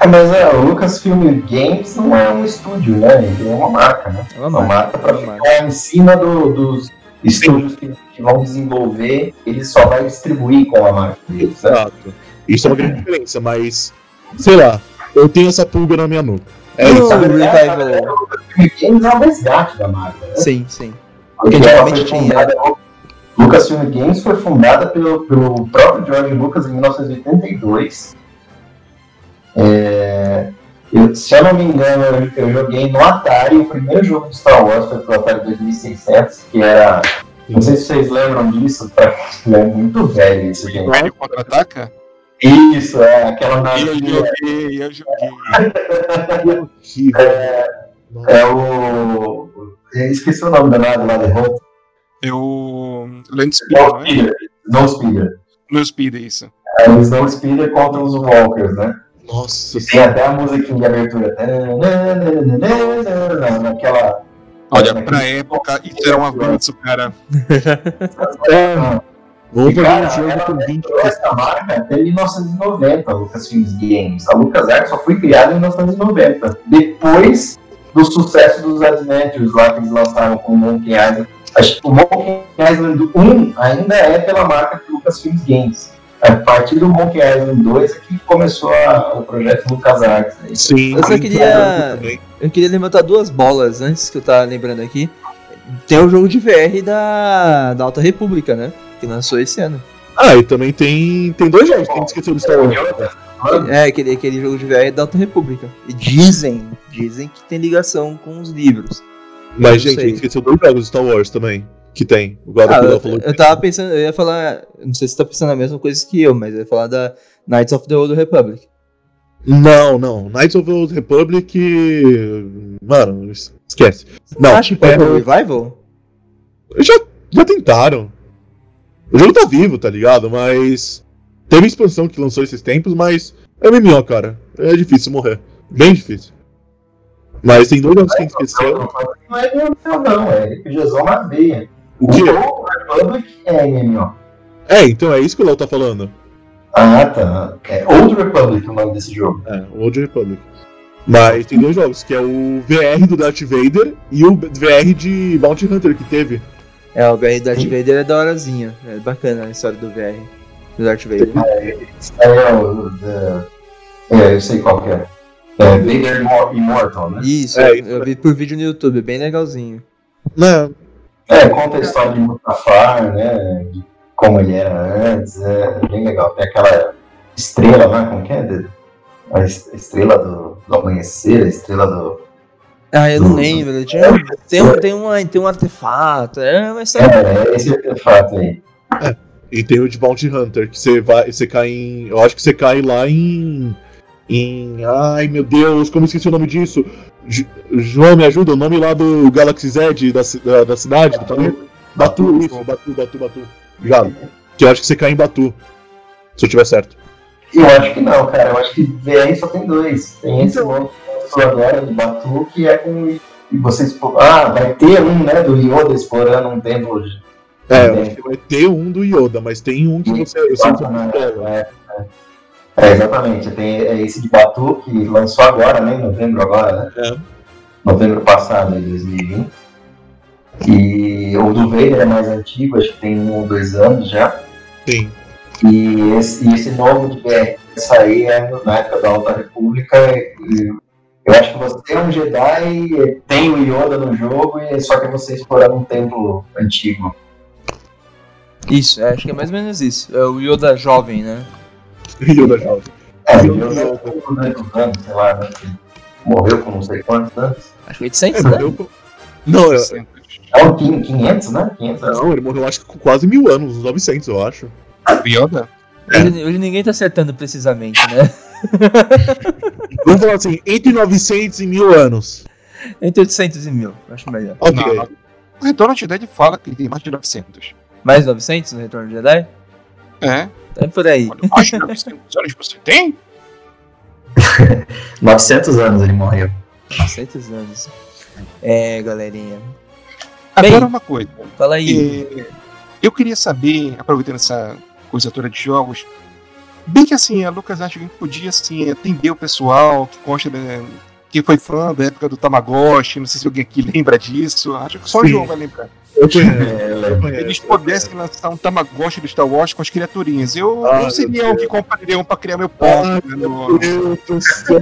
É, mas é, o Lucasfilm Games não é um estúdio, né? Ele é uma marca, né? É uma Uma marca. marca para uma marca. ficar em cima do- dos estúdios que, que vão desenvolver, ele só vai distribuir com a marca deles, né? Exato. Isso é uma grande diferença, mas. Sei lá, eu tenho essa pulga na minha nuca. É isso. Verdade, na Revival. verdade, o Lucasfilm Games é o resgate da marca, né? Sim, sim. Porque antigamente foi tinha. fundada, Lucasfilm Games foi fundada pelo, pelo próprio George Lucas em 1982. É, eu- se eu não me engano, eu, eu joguei no Atari, o primeiro jogo de Star Wars foi pro Atari 2600, que era. Não sei se vocês lembram disso, tá? é muito velho isso, gente. Velho contra-ataca? Isso, é aquela Eu nave. joguei, eu joguei. [laughs] Que- É o. eu Esqueci o nome da nave lá de Hope. Eu. Land Speeder, Snow não é? Speeder. Snow Speeder. No Speeder, isso. É o Snow Speeder contra os Walkers, né? Nossa Tem até a musiquinha de abertura. Naquela. Olha, naquele- pra época, isso era um avanço, [laughs] cara. É, E, fazer cara, um jogo com 20 criou essa marca até 1990, a Lucasfilms Games. A LucasArts só foi criada em 1990. Depois do sucesso dos Adventures lá que eles lançaram com o Monkey Island. Acho que o Monkey Island 1 ainda é pela marca Lucasfilms Games. A partir do Monkey Island 2 é que começou a- o projeto LucasArts. né? Sim, Eu só tem queria-. Eu queria levantar duas bolas antes que eu tava lembrando aqui. Tem o jogo de VR da, da Alta República, né? Que lançou esse ano. Ah, e também tem, tem dois jogos que a gente esqueceu do Star Wars. É, aquele, aquele jogo de VR da Alta República. E dizem, dizem que tem ligação com os livros. Mas, gente, a gente esqueceu dois jogos do Star Wars também. Que tem. O God Ah, eu, falou eu tava pensando, eu ia falar. Não sei se você tá pensando a mesma coisa que eu, mas eu ia falar da Knights of the Old Republic. Não, não. Knights of the Old Republic. Mano, esquece. Não, Acha que pode é, um revival? já, já tentaram. O jogo tá vivo, tá ligado? Mas. Teve expansão que lançou esses tempos, mas. É MMO, cara. É difícil morrer. Bem difícil. Mas tem dois jogos que a gente esqueceu. Não é MMO, não, é RPGzão na veia. O que? Old Republic é MMO. É, então é isso que o Léo tá falando. Ah, tá. É Old Republic o nome desse jogo. É, o Old Republic. Mas tem dois jogos, que é o VR do Darth Vader e o VR de Bounty Hunter que teve. É, o VR do Darth Vader é da horazinha. É bacana a história do VR do Darth Vader. É o. da- É, eu sei qual que é. É Vader Immo- Immortal, né? Isso, É, eu- isso eu vi por vídeo no YouTube, bem legalzinho. Né? É, conta a história de Mustafar, né? De como ele era antes. É bem legal. Tem aquela estrela lá, como que é? A es- estrela do, do amanhecer, a estrela do. Ah, eu não lembro. ele Tinha, tem, um, tem, uma, tem um artefato. É, mas só. É, esse artefato aí. E tem o de Bounty Hunter, que você vai. Você cai em. Eu acho que você cai lá em. Em. Ai meu Deus, como eu esqueci o nome disso? Ju- João, me ajuda, o nome lá do Galaxy Z da, da, da cidade, do planeta? Batu, isso, Batu, Batu, Batu. Obrigado. Que eu acho que você cai em Batu. Se eu tiver certo. Eu acho que não, cara. Eu acho que VR só tem dois. Tem esse Então. que lançou agora do Batu, que é com. E você expo- Ah, vai ter um, né, do Yoda explorando um templo. de- É, eu acho que vai ter um do Yoda, mas tem um que você. você É, é. É, exatamente. Tem é esse de Batu que lançou agora, né? Em novembro agora, né? É. Novembro passado, de 2020. E o do Vader é mais antigo, acho que tem um ou dois anos já. Sim. E esse, e esse novo de BR vai sair é na época da Alta República. E eu acho que você é um Jedi, tem o Yoda no jogo, e só que você explorando um templo antigo. Isso, é, acho que é mais ou menos isso. É o Yoda jovem, né? Yoda jovem. É, o Yoda. Yoda com tantos anos, sei lá, né? Morreu com não sei quantos anos. Acho que 800, É, né? morreu com- Não, eu- É um 500, né? 500 anos. não, ele morreu acho que com quase mil anos, uns 900, eu acho. Yoda? Hoje, hoje ninguém tá acertando precisamente, né? [laughs] Vamos falar assim, entre 900 e mil anos. Entre 800 e 1000, acho melhor. Ok. Não, não. O Retorno de Jedi fala que tem mais de 900. Mais 900 no Retorno de Jedi? É? É por aí. Olha, mais de 900 anos você tem? 900 [laughs] anos ele morreu. 900 anos. É, galerinha. Agora Bem. uma coisa. Fala aí. É, eu queria saber, aproveitando essa coisa toda de jogos, bem que assim, a Lucas acha que podia assim, atender o pessoal que gosta da. Que foi fã da época do Tamagotchi, não sei se alguém aqui lembra disso, acho que só o. João vai lembrar. Eu conheço. É, eu conheço. Eles pudessem lançar um Tamagotchi do Star Wars com as criaturinhas. Eu Ah, não seria um que compraria um pra criar meu porco, Ah, né, Meu Deus do céu.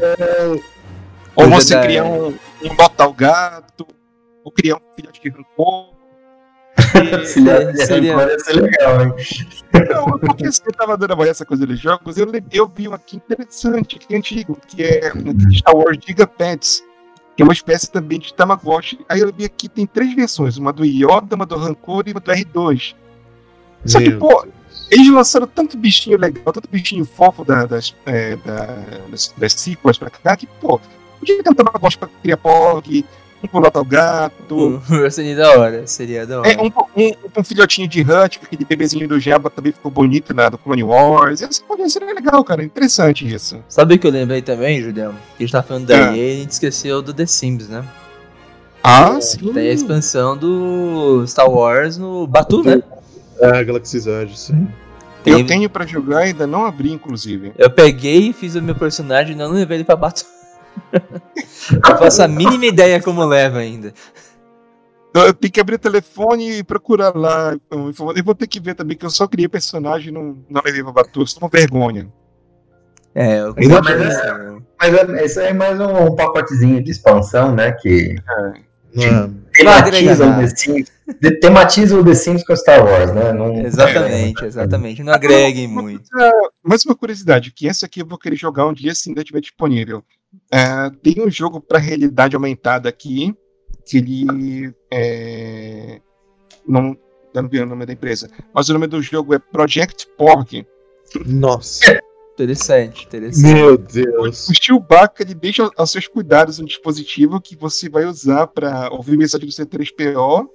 ou você da- criar um, um botar o gato, ou criar um filhote de rancor. De [laughs] Seria- rancor ia ser legal, hein? Não, porque você tava dando essa coisa dos jogos, eu, eu vi um aqui interessante, que é antigo, que é Star Wars Gigapets, que é uma espécie também de Tamagotchi. Aí eu vi aqui, tem três versões, uma do Yoda, uma do Rancor e uma do R2. Só que, Meu pô, eles lançaram tanto bichinho legal, tanto bichinho fofo da- das, é, da- das, das sequels pra cá, que, pô, podia ter um Tamagotchi pra criar POG, um pra botar [laughs] o gato, seria da hora, seria da hora. é, um, um, um filhotinho de Hut, aquele bebezinho do Jabba também ficou bonito na do Clone Wars. Isso pode ser legal, cara. Interessante isso. Sabe o que eu lembrei também, Julião? Que a gente tá falando da Ah. EA e a gente esqueceu do The Sims, né? Ah, sim. Tem a expansão do Star Wars no Batu, né? É, Galaxy Z, sim. Eu Tem- tenho pra jogar e ainda não abri, inclusive. Eu peguei, fiz o meu personagem e não levei ele pra Batu. Eu faço a mínima ideia como leva ainda. Eu tenho que abrir o telefone e procurar lá. então, Eu vou ter que ver também que eu só criei personagem não, não levei pra. Isso é uma vergonha. É, eu comprei mais- isso. Mas é, esse é mais um, um pacotezinho de expansão, né? Que É. tematiza o The Sims. de- tematiza o The Sims com Star Wars, né? Não, Exatamente, exatamente. Não agreguem muito. Mais uma curiosidade, que essa aqui eu vou querer jogar um dia se ainda estiver disponível. É, tem um jogo para realidade aumentada aqui, que ele é, não, eu não vi o nome da empresa, mas o nome do jogo é Project Porg. Nossa. Interessante, interessante. Meu Deus. O Chewbacca ele deixa aos seus cuidados um dispositivo que você vai usar para ouvir mensagem do C3PO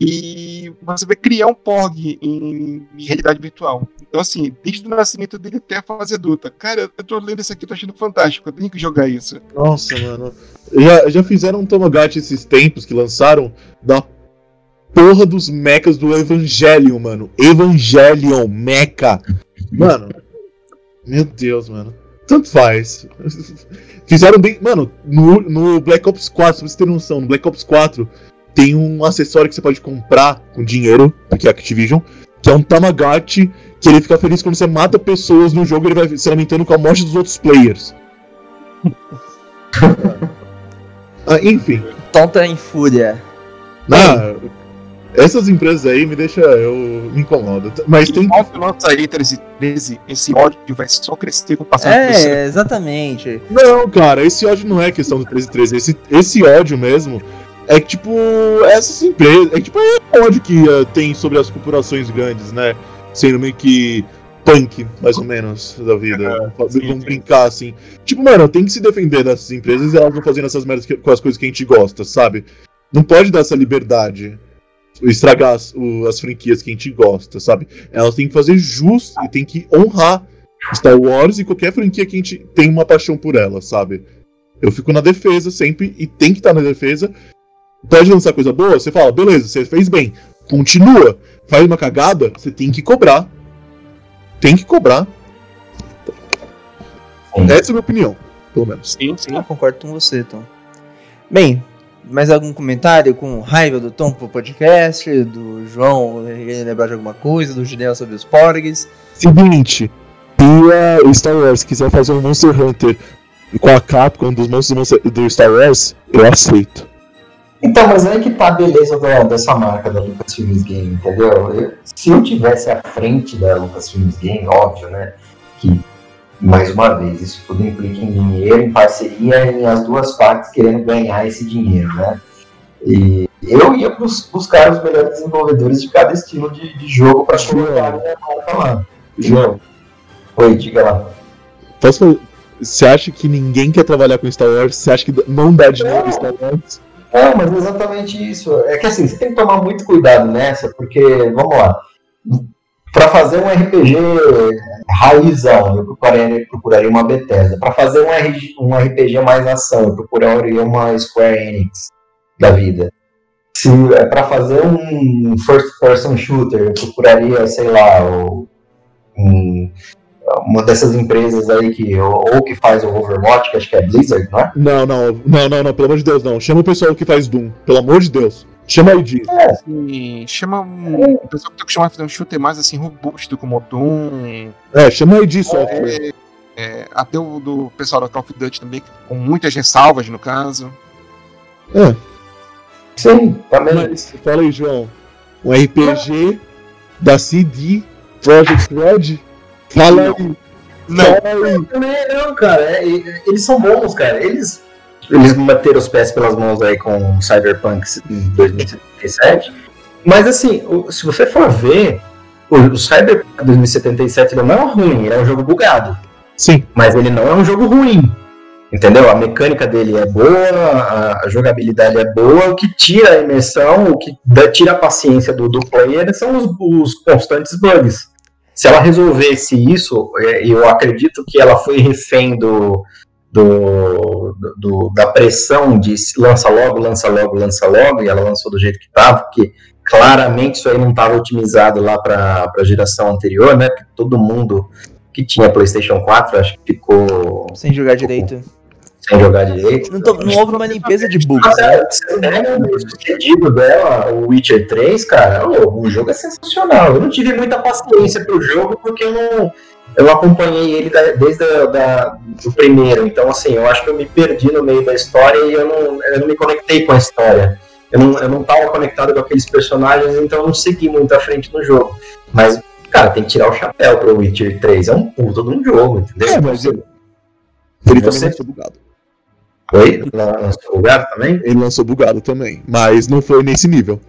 e você vai criar um Porg em, realidade virtual. Então, assim, desde o nascimento dele até a fase adulta. Cara, eu tô lendo isso aqui, tô achando fantástico. Eu tenho que jogar isso. Nossa, mano. Já, já fizeram um Tamagotchi esses tempos que lançaram da porra dos mechas do Evangelion, mano. Evangelion, mecha. Mano. Meu Deus, mano. Tanto faz. [laughs] Fizeram bem. Mano, no, no Black Ops 4, pra você ter noção, no Black Ops 4 tem um acessório que você pode comprar com dinheiro, porque é Activision, que é um Tamagotchi, que ele fica feliz quando você mata pessoas no jogo, ele vai se lamentando com a morte dos outros players. [laughs] Ah, enfim. Tonta em fúria. Ah, Essas empresas aí me deixam. Eu me incomodo. Mas tem. Óbvio, nossa aí, 13, 13, esse ódio vai só crescer com o passar do tempo. É, exatamente. Não, cara, esse ódio não é questão do 1313. Esse, esse ódio mesmo é que, tipo, essas empresas. É tipo é o ódio que uh, tem sobre as corporações grandes, né? Sendo meio que punk, mais ou menos, da vida. Vamos sim, sim. brincar assim. Tipo, mano, tem que se defender dessas empresas e elas vão fazendo essas merdas que- com as coisas que a gente gosta, sabe? Não pode dar essa liberdade. Estragar as, o- as franquias que a gente gosta, sabe? Elas têm que fazer jus e tem que honrar Star Wars e qualquer franquia que a gente tem uma paixão por ela, sabe? Eu fico na defesa sempre e tem que estar na defesa. Pode lançar coisa boa, você fala, beleza, você fez bem. Continua. Faz uma cagada, você tem que cobrar. Tem que cobrar. Sim. Essa é a minha opinião, pelo menos. Sim, sim. Eu concordo com você, Tom. Bem, mais algum comentário com raiva do Tom pro podcast? Do João querendo lembrar de alguma coisa? Do Gideon sobre os porgs? Seguinte, se a o Star Wars quiser fazer um Monster Hunter com a Capcom dos monstros do Star Wars, eu aceito. Então, mas aí que tá a beleza da- dessa marca da Lucasfilms Game, entendeu? Eu- se eu tivesse à frente da Lucasfilms Game, óbvio, né? Que, mais uma vez, isso tudo implica em dinheiro, em parceria e as duas partes querendo ganhar esse dinheiro, né? E eu ia bus- buscar os melhores desenvolvedores de cada estilo de, de jogo para colocar minha marca lá. João, Oi, diga lá. posso Você acha que ninguém quer trabalhar com Star Wars? Você acha que não dá dinheiro com Star Wars? Não, mas é exatamente isso. É que assim, você tem que tomar muito cuidado nessa, porque, vamos lá, para fazer um RPG raizão, eu procuraria, procuraria uma Bethesda. Para fazer um, um RPG mais ação, eu procuraria uma Square Enix da vida. Se é para fazer um first person shooter, eu procuraria, sei lá, um- uma dessas empresas aí que ou, ou que faz o Overwatch, que acho que é Blizzard, não é? Não, não, não, não, não, pelo amor de Deus, não. Chama o pessoal que faz Doom, pelo amor de Deus. Chama a ID. Assim, chama um. O pessoal que tem que chamar de fazer um shooter mais assim, robusto, como o Doom. É, chama a ID Software. É, é, até o do pessoal da Call of Duty também, com muitas ressalvas no caso. É, Sim, também. mas fala aí, João. Um RPG da CD Project Red? Fala aí. Não, aí. Também não, cara. é, eles são bons, cara. Eles, eles bateram os pés pelas mãos aí com o Cyberpunk em 2077. Mas assim, o- se você for ver, o, o Cyberpunk 2077 ele não é ruim, ele é um jogo bugado. Sim, Mas ele não é um jogo ruim. Entendeu? A mecânica dele é boa, a, a jogabilidade é boa, o que tira a imersão, o que dá- tira a paciência do, do player são os, os constantes bugs. Se ela resolvesse isso, é, eu acredito que ela foi refém do, do, do- da pressão de lança logo, lança logo, lança logo, e ela lançou do jeito que estava, porque claramente isso aí não estava otimizado lá para a geração anterior, né? Porque todo mundo que tinha PlayStation 4 acho que ficou Sem jogar direito. Sem jogar direito. Não, tô- não houve uma limpeza de bugs, né? é, você pega o sucedido dela, o Witcher 3, cara, o, o jogo é sensacional. Eu não tive muita paciência pro jogo porque eu não, eu acompanhei ele da- desde a, da, do primeiro. Então, assim, eu acho que eu me perdi no meio da história e eu não, eu não me conectei com a história. Eu não, eu não tava conectado com aqueles personagens, então eu não segui muito à frente no jogo. Mas, cara, tem que tirar o chapéu pro Witcher 3. É um puto de um jogo, entendeu? É, mas ele, ele também Você- lançou bugado. Oi? Lançou o gato também? Ele lançou bugado também, mas não foi nesse nível.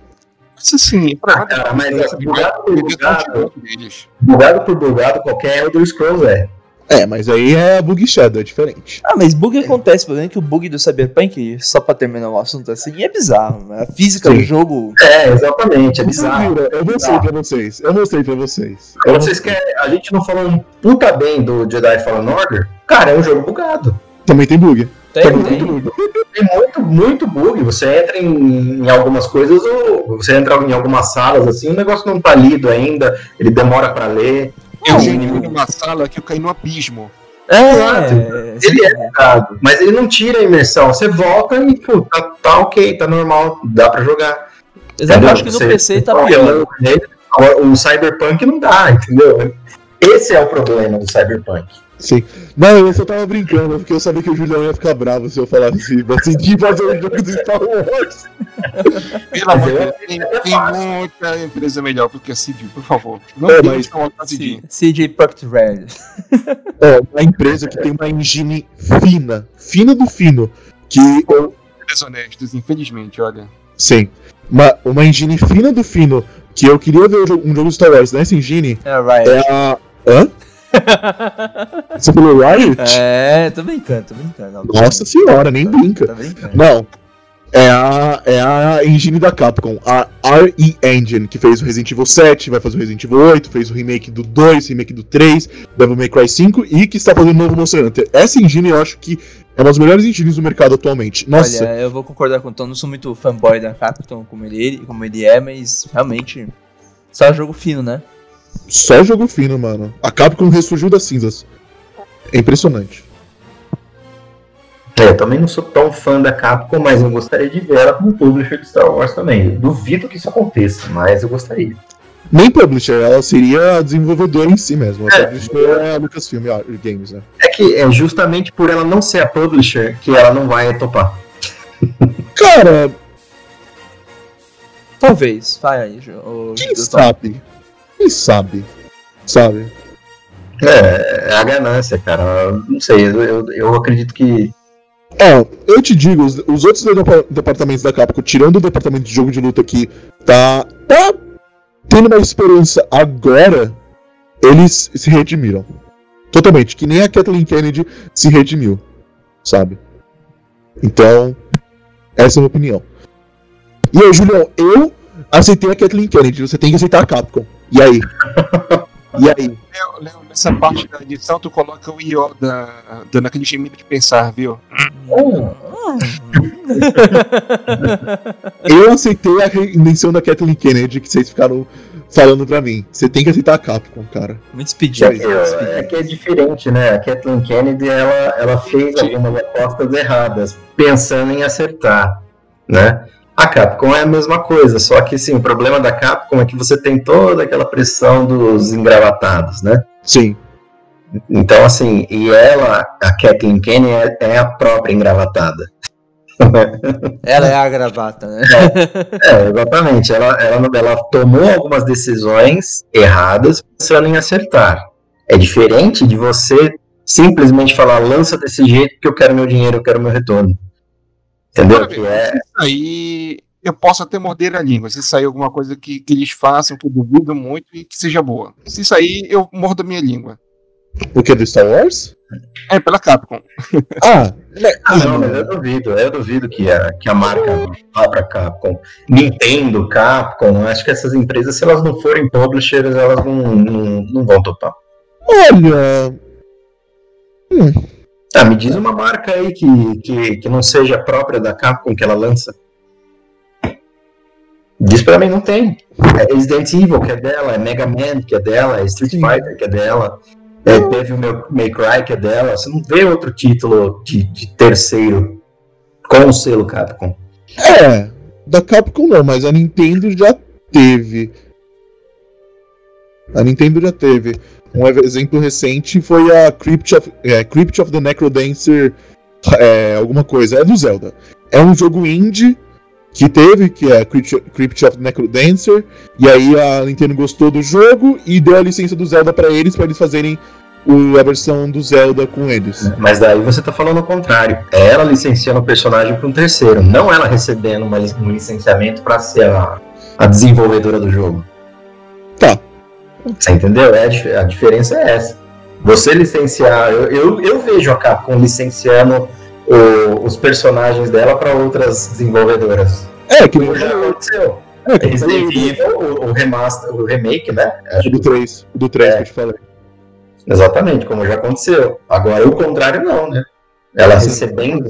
mas assim, Ah, cara, mas é, bugado por bugado, deles. bugado por bugado, qualquer Elder Scrolls é. É, mas aí é bug shadow, é diferente. Ah, mas bug acontece, o problema é que o bug do Cyberpunk, só pra terminar o assunto assim, é bizarro. né? A física Sim. do jogo. É, exatamente, é bizarro. Jura, Eu mostrei pra vocês. Eu mostrei pra vocês. Então, vocês querem. A gente não falou um puta bem do Jedi Fallen Order? Cara, é um jogo bugado. Também tem bug. Tem, Tem tem. muito, tem muito, muito bug. Você entra em, em algumas coisas, ou você entra em algumas salas assim, o negócio não tá lido ainda, ele demora pra ler. Eu já entrei numa sala que eu caí no abismo. É, Ele é bugado, mas ele não tira a imersão. Você volta e, pô, tá, tá ok, tá normal, dá pra jogar. Exato, eu acho que no Você- PC tá pior. olhando nele, O Cyberpunk não dá, entendeu? Esse é o problema do Cyberpunk. Sim. Não, eu só tava brincando, porque eu sabia que o Julião ia ficar bravo se eu falasse assim, assim de fazer um jogo do Star Wars. Pelo amor de Deus, tem, tem muita empresa melhor do que a CD, por favor. Não É, mas- CD. CJ Pucked Red. Ó, uma empresa que tem uma engine fina, fina do fino, que eu, Desonestos, infelizmente, olha. sim, uma, uma engine fina do fino, que eu queria ver um jogo, um jogo de Star Wars nessa engine, É, Riot. é a... Hã? Você falou Riot? É, tô brincando, tô brincando. Não, tô Nossa senhora, nem brinca. Tá brincando. Não. É a, é a engine da Capcom, a RE Engine, que fez o Resident Evil 7, vai fazer o Resident Evil 8, fez o remake do 2, remake do 3, Devil May Cry 5 e que está fazendo o novo Monster Hunter. Essa engine eu acho que é uma das melhores engines do mercado atualmente. Nossa, Olha, eu vou concordar com o Tom, não sou muito fanboy da Capcom como ele, como ele é, mas realmente. Só jogo fino, né? Só jogo fino, mano. A Capcom ressurgiu das cinzas. É impressionante. É, eu também não sou tão fã da Capcom, mas eu gostaria de ver ela como publisher de Star Wars também. Eu duvido que isso aconteça, mas eu gostaria. Nem publisher, ela seria a desenvolvedora em si mesmo. A É. publisher é a Lucasfilm Games, né? É que é justamente por ela não ser a publisher que ela não vai topar. [laughs] Cara, Talvez. Vai aí, o quem sabe? Quem sabe? Sabe? É, é a ganância, cara. Não sei, eu, eu, eu acredito que. Ó, eu te digo, os, os outros depa- departamentos da Capcom, tirando o departamento de jogo de luta que tá, tá tendo uma esperança agora, eles se redimiram. Totalmente, que nem a Kathleen Kennedy se redimiu, sabe? Então, essa é a minha opinião. E aí, Julião, eu aceitei a Kathleen Kennedy, você tem que aceitar a Capcom. E aí? [laughs] E aí? Léo, Léo, nessa parte da edição, tu coloca o Yoda dando aquele gemido de pensar, viu? [laughs] Eu aceitei a reinvenção da Kathleen Kennedy que vocês ficaram falando pra mim. Você tem que aceitar a Capcom, cara. Muito É despedido. que, é que é diferente, né? A Kathleen Kennedy ela, ela fez algumas apostas erradas, pensando em acertar, né? A Capcom é a mesma coisa, só que sim, o problema da Capcom é que você tem toda aquela pressão dos engravatados, né? Sim. Então, assim, e ela, a Kathleen Kennedy, é, é a própria engravatada. [laughs] Ela é a gravata, né? É, [laughs] exatamente. Ela, ela, ela tomou algumas decisões erradas pensando em acertar. É diferente de você simplesmente falar, lança desse jeito que eu quero meu dinheiro, eu quero meu retorno. Entendeu? Que é, Aí eu posso até morder a língua. Se sair alguma coisa que, que eles façam, que eu duvido muito e que seja boa. Se sair, eu mordo a minha língua. O que? Do Star Wars? É, pela Capcom. Ah, [laughs] ah, não, mas eu duvido, eu duvido que a, que a marca vá pra Capcom. Nintendo, Capcom, acho que essas empresas, se elas não forem publishers, elas não, não, não vão topar. olha. Ah, me diz uma marca aí que, que, que não seja própria da Capcom que ela lança. Diz pra mim, não tem. É Resident Evil, que é dela, é Mega Man, que é dela, é Street. Fighter, que é dela, é Devil May- May Cry, que é dela. Você não vê outro título de, de terceiro com o selo Capcom. É, da Capcom não, mas a Nintendo já teve. A Nintendo já teve. Um exemplo recente foi a Crypt of, é, Crypt of the Necrodancer, é, alguma coisa, é do Zelda. É um jogo indie que teve, que é Crypt, of the Necrodancer, e aí a Nintendo gostou do jogo e deu a licença do Zelda pra eles, pra eles fazerem o- a versão do Zelda com eles. Mas daí você tá falando o contrário. Ela licenciando o personagem para um terceiro, não ela recebendo uma um licenciamento para ser a, a desenvolvedora do jogo. Você entendeu? É a, dif- a diferença é essa. Você licenciar, eu, eu, eu vejo a Capcom licenciando o- os personagens dela para outras desenvolvedoras. É, que Como já aconteceu. é, que Resident Evil, o, o remaster, o remake, né? Acho o do 3, o do 3 É. que eu te falei. Exatamente, como já aconteceu. Agora o contrário não, né? Ela recebendo.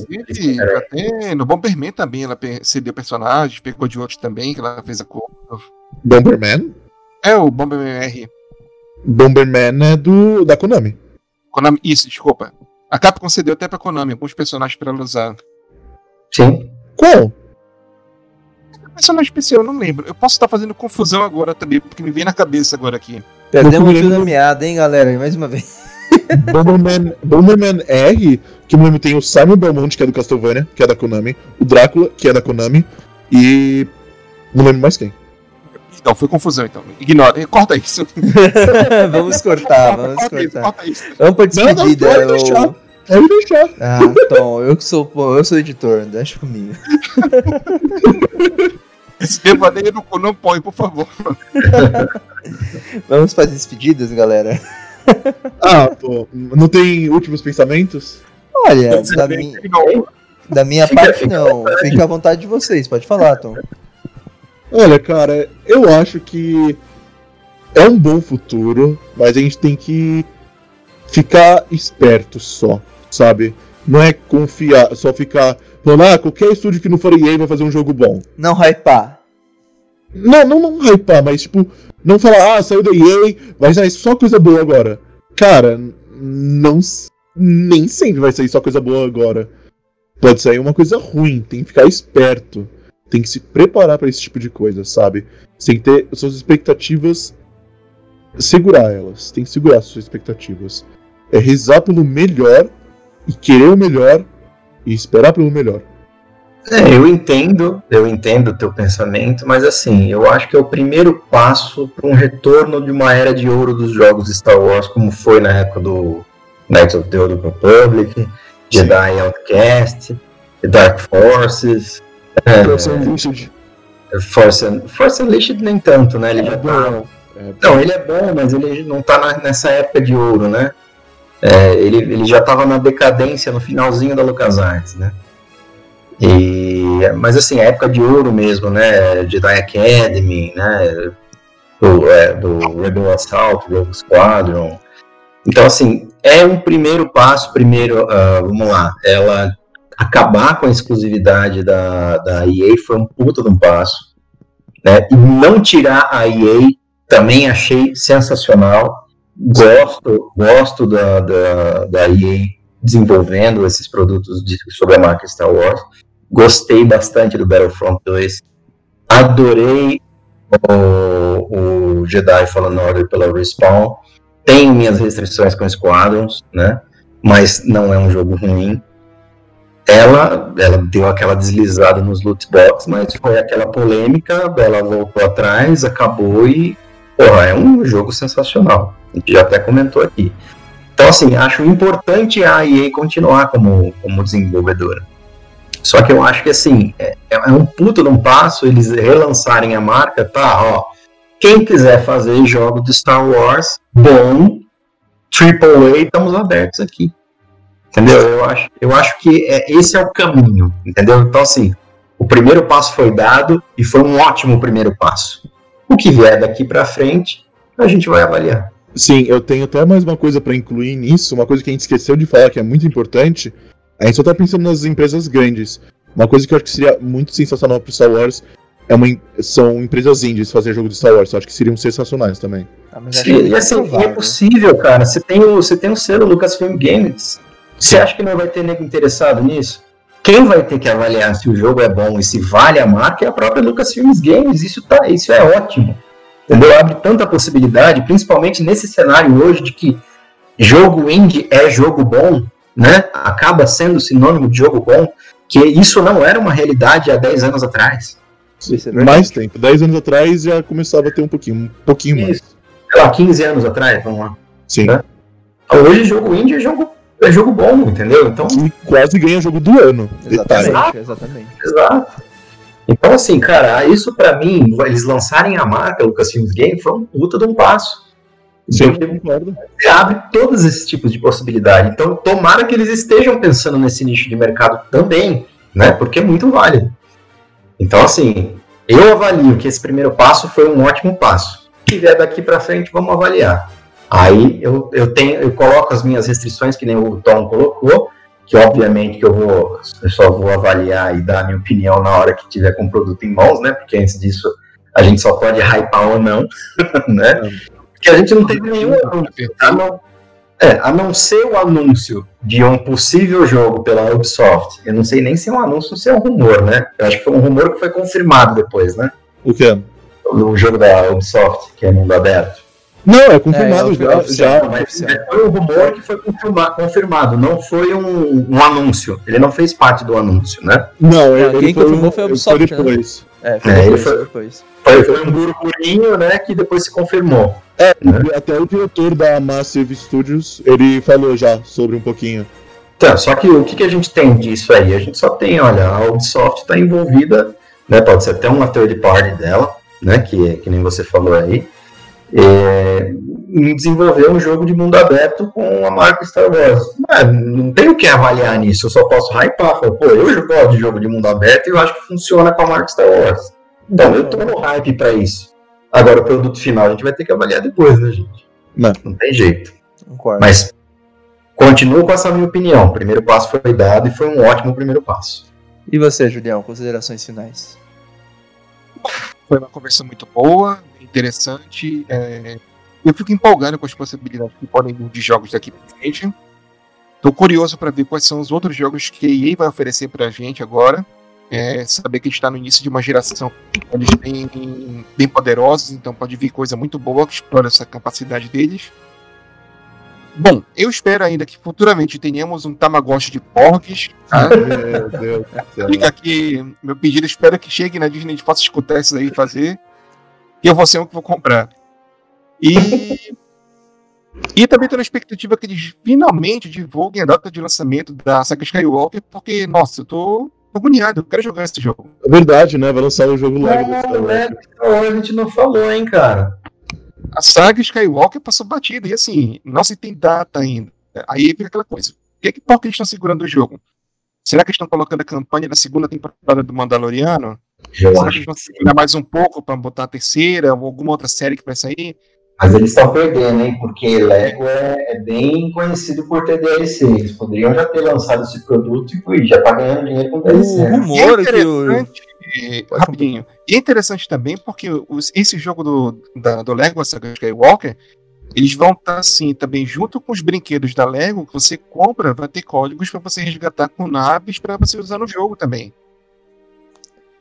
Até no Bomberman também ela cedeu personagens, pegou de outros também, que ela fez a cor. Bomberman? É, o Bomberman R. Bomberman é do da Konami. Konami, isso, desculpa. A Capcom cedeu até pra Konami alguns personagens pra ela usar. Sim. Qual? Personagem especial, eu não lembro. Eu posso estar fazendo confusão agora também, porque me vem na cabeça agora aqui. Perdemos o fui fio da lembro. meada, hein, galera? Mais uma vez. [laughs] Bomberman, Bomberman R, que no nome tem o Simon Belmont, que é do Castlevania, que é da Konami, o Drácula, que é da Konami, e. Não lembro mais quem. Então, foi confusão, então. Ignora. Corta isso. [laughs] vamos cortar, vamos corta isso, cortar. corta isso. Vamos pra Não, não, despedida. pode eu-. Pode deixar. Ah, Tom, eu que sou, pô, eu sou editor, deixa comigo. Esse devaneio não, não põe, por favor. [laughs] Vamos para as despedidas, galera. [laughs] Ah, pô, não tem últimos pensamentos? Olha, da, mi- da minha parte não. Fica à vontade de vocês, pode falar, Tom. Olha, cara, eu acho que é um bom futuro, mas a gente tem que ficar esperto só, sabe? Não é confiar, só ficar falando, ah, qualquer estúdio que não for EA vai fazer um jogo bom. Não hypar. Não, não, não hypar, mas tipo, não falar, ah, saiu da EA, vai sair só coisa boa agora. Cara, não. Nem sempre vai sair só coisa boa agora. Pode sair uma coisa ruim, tem que ficar esperto. Tem que se preparar pra esse tipo de coisa, sabe? Você tem que ter suas expectativas. Segurar elas. Tem que segurar suas expectativas. É rezar pelo melhor e querer o melhor e esperar pelo melhor. É, eu entendo, eu entendo o teu pensamento, mas assim, eu acho que é o primeiro passo para um retorno de uma era de ouro dos jogos Star Wars, como foi na época do Knights of the Old Republic, Jedi Outcast, Dark Forces, é, Force, Un- Force Unleashed nem tanto, né? Ele já tá, É, não, ele é bom, mas ele não tá na- nessa época de ouro, né? É, ele, ele já tava na decadência no finalzinho da LucasArts, né? E, mas assim, a época de ouro mesmo, né? Jedi Academy, né? Do, é, do Rebel Assault, Rogue Squadron. Então, assim, é um primeiro passo. Primeiro, ah, vamos lá, ela acabar com a exclusividade da, da EA foi um puta de um passo. Né? E não tirar a EA também achei sensacional. Gosto, gosto da, da, da EA desenvolvendo esses produtos de, sobre a marca Star Wars. Gostei bastante do Battlefront 2. Adorei o, o Jedi Fallen Order pela Respawn. Tenho minhas restrições com Squadrons, né? Mas não é um jogo ruim. Ela, ela deu aquela deslizada nos loot box, mas foi aquela polêmica, ela voltou atrás, acabou e, porra, é um jogo sensacional. A gente já até comentou aqui. Então, assim, acho importante a EA continuar como, como desenvolvedora. Só que eu acho que, assim, é, é um puta de um passo eles relançarem a marca, tá, ó. Quem quiser fazer jogo de Star Wars, bom, AAA, estamos abertos aqui. Entendeu? Eu acho, eu acho que é, esse é o caminho, entendeu? Então, assim, o primeiro passo foi dado e foi um ótimo primeiro passo. O que vier daqui pra frente, a gente vai avaliar. Sim, eu tenho até mais uma coisa pra incluir nisso, uma coisa que a gente esqueceu de falar que é muito importante. A gente só tá pensando nas empresas grandes. Uma coisa que eu acho que seria muito sensacional pro Star Wars é uma, são empresas indies fazer jogo de Star Wars. Eu acho que seriam sensacionais também. Ah, mas Sim, e assim, provável. é possível, cara. Você tem o, você tem o selo Lucasfilm Games. Você acha que não vai ter nego interessado nisso? Quem vai ter que avaliar se o jogo é bom e se vale a marca é a própria Lucasfilm Games. Isso, tá, isso é ótimo. Entendeu? Abre tanta possibilidade, principalmente nesse cenário hoje de que jogo indie é jogo bom, né? Acaba sendo sinônimo de jogo bom, que isso não era uma realidade há 10 anos atrás. É. Mais tempo. 10 anos atrás já começava a ter um pouquinho, um pouquinho mais. Isso. Sei lá, 15 anos atrás, vamos lá. Sim. Né? Hoje jogo indie é jogo, é jogo bom, entendeu? Então, E quase ganha jogo do ano. Exatamente, exatamente. exato. Então, assim, cara, isso pra mim, eles lançarem a marca Lucasfilms Game foi um puta de um passo. Sim, concordo. você abre todos esses tipos de possibilidade. Então, tomara que eles estejam pensando nesse nicho de mercado também, né? Porque é muito válido. Então, assim, eu avalio que esse primeiro passo foi um ótimo passo. Se vier daqui pra frente, vamos avaliar. Aí eu, eu tenho, eu coloco as minhas restrições, que nem o Tom colocou, que obviamente que eu vou, eu só vou avaliar e dar a minha opinião na hora que tiver com o produto em mãos, né? Porque antes disso a gente só pode hypar ou não, [laughs] né? Porque a gente não teve nenhum anúncio, a não, é, a não ser o anúncio de um possível jogo pela Ubisoft. Eu não sei nem se é um anúncio ou se é um rumor, né? Eu acho que foi um rumor que foi confirmado depois, né? O que? O jogo da Ubisoft, que é mundo aberto. Não, é confirmado É, já. é oficial, já. não, Mas oficial. foi um rumor que foi confirma- confirmado, não foi um, um anúncio. Ele não fez parte do anúncio, né? Não, É, ele quem foi, confirmou um- foi a Ubisoft, foi depois. É, foi É, depois, foi- depois. Foi, foi um burburinho, né, que depois se confirmou. E Até o diretor da Massive Studios, ele falou já sobre um pouquinho. Então, só que o que, que a gente tem disso aí? A gente só tem, olha, a Ubisoft está envolvida, né, pode ser até uma third party dela, né, que, que nem você falou aí, é, em desenvolver um jogo de mundo aberto com a marca Star Wars. É, não tem o que avaliar nisso, eu só posso hypar. Falar, Pô, eu gosto de jogo de mundo aberto e eu acho que funciona com a marca Star Wars. Então, eu tô no hype para isso. Agora, o produto final a gente vai ter que avaliar depois, né, gente? Não. Não tem jeito. Concordo. Mas continuo com essa minha opinião. O primeiro passo foi dado e foi um ótimo primeiro passo. E você, Julião, considerações finais? [laughs] Foi uma conversa muito boa, interessante. é, Eu fico empolgado com as possibilidades que podem vir de jogos daqui pra frente. Tô curioso para ver quais são os outros jogos que a EA vai oferecer pra gente agora. É, saber que a gente está no início de uma geração eles bem, bem poderosos, então pode vir coisa muito boa que explora essa capacidade deles. Bom, eu espero ainda que futuramente tenhamos um Tamagotchi de porgs. Tá? Meu Deus do céu. Fica aqui meu pedido, espero que chegue na Disney e possa escutar isso daí e fazer. E eu vou ser um que vou comprar. E. E também tô na expectativa que eles finalmente divulguem a data de lançamento da saga Skywalker, porque, nossa, eu tô agoniado, eu quero jogar esse jogo. É verdade, né? Vai lançar o jogo Star Não, Wars. né? Então, a gente não falou, hein, cara. A saga Skywalker passou batida, e assim, não se tem data ainda. Aí fica aquela coisa. Por que, que por que eles estão segurando o jogo? Será que eles estão colocando a campanha da segunda temporada do Mandaloriano? Eu Será que acho. eles vão segurar mais um pouco pra botar a terceira ou alguma outra série que vai sair? Mas eles estão perdendo, hein? Porque Lego é, é bem conhecido por ter DLC. Eles poderiam já ter lançado esse produto e já tá ganhando dinheiro com O DLC. né? rumor E é que o. eh, rapidinho. E é interessante também porque os- esse jogo do, da, do Lego, Skywalker, eles vão estar assim também junto com os brinquedos da Lego que você compra, vai ter códigos para você resgatar com naves para você usar no jogo também.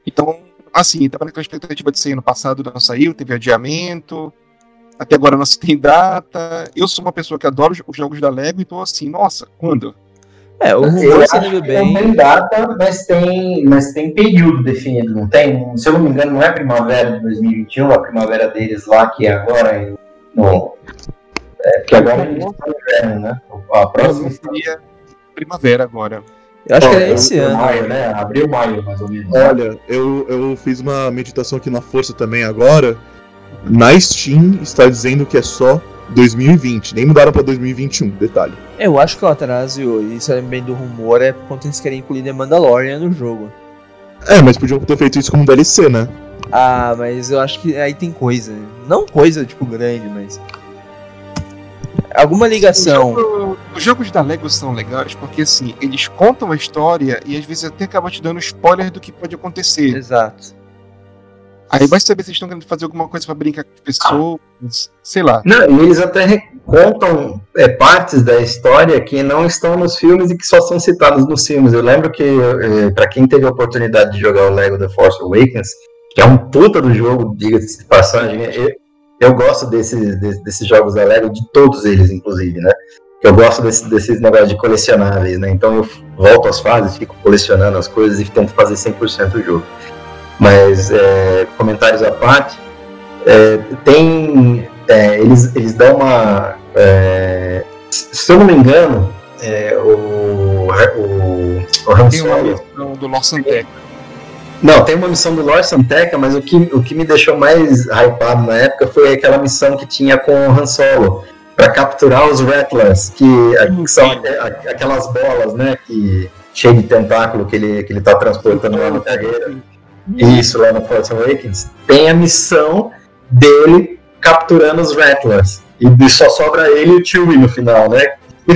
Então, assim, tava naquela expectativa de sair no passado, não saiu, teve adiamento. Até agora não se tem data. Eu sou uma pessoa que adora os- os jogos da Lego, então assim, nossa, quando? É, o Eu rumor acho sendo que não bem. tem data, mas tem, mas tem período definido, não tem? Se eu não me engano, não é primavera de 2021, a primavera deles lá, que é agora em- no. É, porque agora eles estão no inverno, né? A próxima seria primavera agora. Eu acho que Bom, é esse eu- ano. Maio, né? Abril, maio, mais ou menos. Olha, eu, eu fiz uma meditação aqui na força também agora. Na Steam está dizendo que é só 2020. Nem mudaram pra 2021, detalhe. Eu acho que o atraso, e isso é bem do rumor, é por conta que eles querem incluir The Mandalorian no jogo. É, mas podiam ter feito isso como DLC, né? Ah, mas eu acho que aí tem coisa. Não coisa, tipo, grande, mas. Alguma ligação. O jogo- os jogos da Lego são legais porque assim, eles contam a história e às vezes até acabam te dando spoiler do que pode acontecer. Exato. Aí vai saber se eles estão querendo fazer alguma coisa pra brincar com as pessoas, sei lá. Não, eles até contam é, partes da história que não estão nos filmes e que só são citadas nos filmes. Eu lembro que, é, para quem teve a oportunidade de jogar o Lego The Force Awakens, que é um puta do jogo, diga-se de passagem, eu, eu gosto desses, desses, desses jogos da Lego, de todos eles, inclusive, né? Eu gosto desse, desses negócios de colecionáveis, né? Então eu volto às fases, fico colecionando as coisas e tento fazer 100% o jogo. Mas, é, comentários à parte, é, tem. é, eles, eles dão uma. é, se eu não me engano, é, o, o, o Han Tem uma missão do Lawson Tech. Não, tem uma missão do Lord Santeca, mas o que, o que me deixou mais hypado na época foi aquela missão que tinha com o Han Solo para capturar os Rattlers, que, que são aquelas bolas, né, que cheio de tentáculo que ele que ele tá transportando lá no carreira. Isso lá no Force Awakens. Tem a missão dele capturando os Rattlers. E só sobra ele e o Chewie no final, né?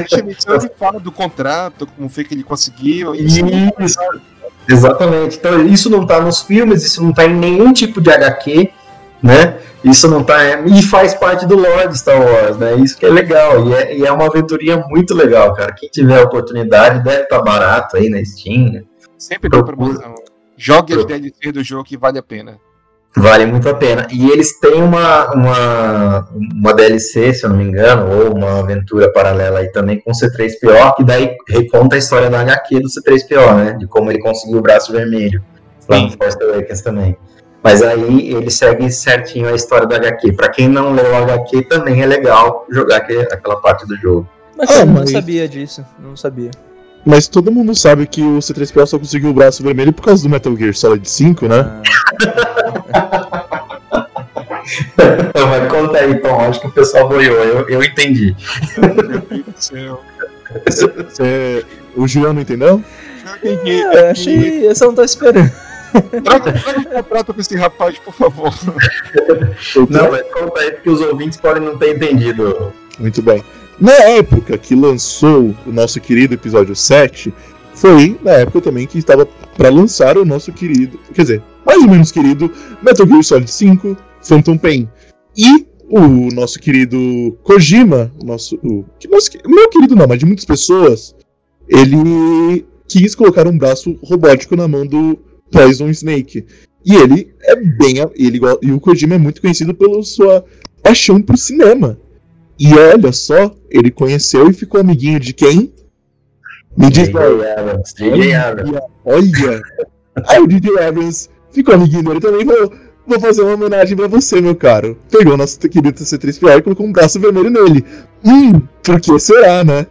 Se ele fala do contrato, como foi que ele conseguiu. Isso. Exatamente. Então isso não tá nos filmes, isso não tá em nenhum tipo de HQ, né? Isso não tá. E faz parte do lore de Star Wars, né? Isso que é legal. E é, e é uma aventurinha muito legal, cara. Quem tiver a oportunidade deve estar barato aí na Steam. né? Sempre tem promoção. Jogue as DLC do jogo que vale a pena. Vale muito a pena. E eles têm uma, uma, uma DLC, se eu não me engano, ou uma aventura paralela aí também com o C3PO, que daí reconta a história da HQ do C3PO, né? De como ele conseguiu o braço vermelho. Lá no Force Awakens também. Mas aí ele segue certinho a história do HQ. Para quem não leu o HQ, também é legal jogar aquela parte do jogo. Mas ah, eu não sabia disso, não sabia. Mas todo mundo sabe que o C3PO só conseguiu o braço vermelho por causa do Metal Gear Solid 5, né? [laughs] Ah. Mas conta aí, Tom. Acho que o pessoal boiou. Eu, eu entendi. Meu Deus do céu. Cê, o João não entendeu? Eu entendi. É, achei. Eu só não tô esperando. Trata, um contrato com esse rapaz, por favor. Não, mas conta aí porque os ouvintes podem não ter entendido. Muito bem. Na época que lançou o nosso querido episódio 7, foi na época também que estava para lançar o nosso querido, quer dizer, mais ou menos querido Metal Gear Solid 5 Phantom Pain. E o nosso querido Kojima, nosso, o, nosso, meu querido não, mas de muitas pessoas, ele quis colocar um braço robótico na mão do Poison Snake. E ele é bem. Ele, e o Kojima é muito conhecido pela sua paixão por cinema. E olha só, ele conheceu e ficou amiguinho de quem? Me diz Olha, olha. Aí o DJ Evans ficou amiguinho dele também falou: Vou fazer uma homenagem pra você, meu caro. Pegou nosso querido C3PO e colocou um braço vermelho nele. Hum, por que será, né?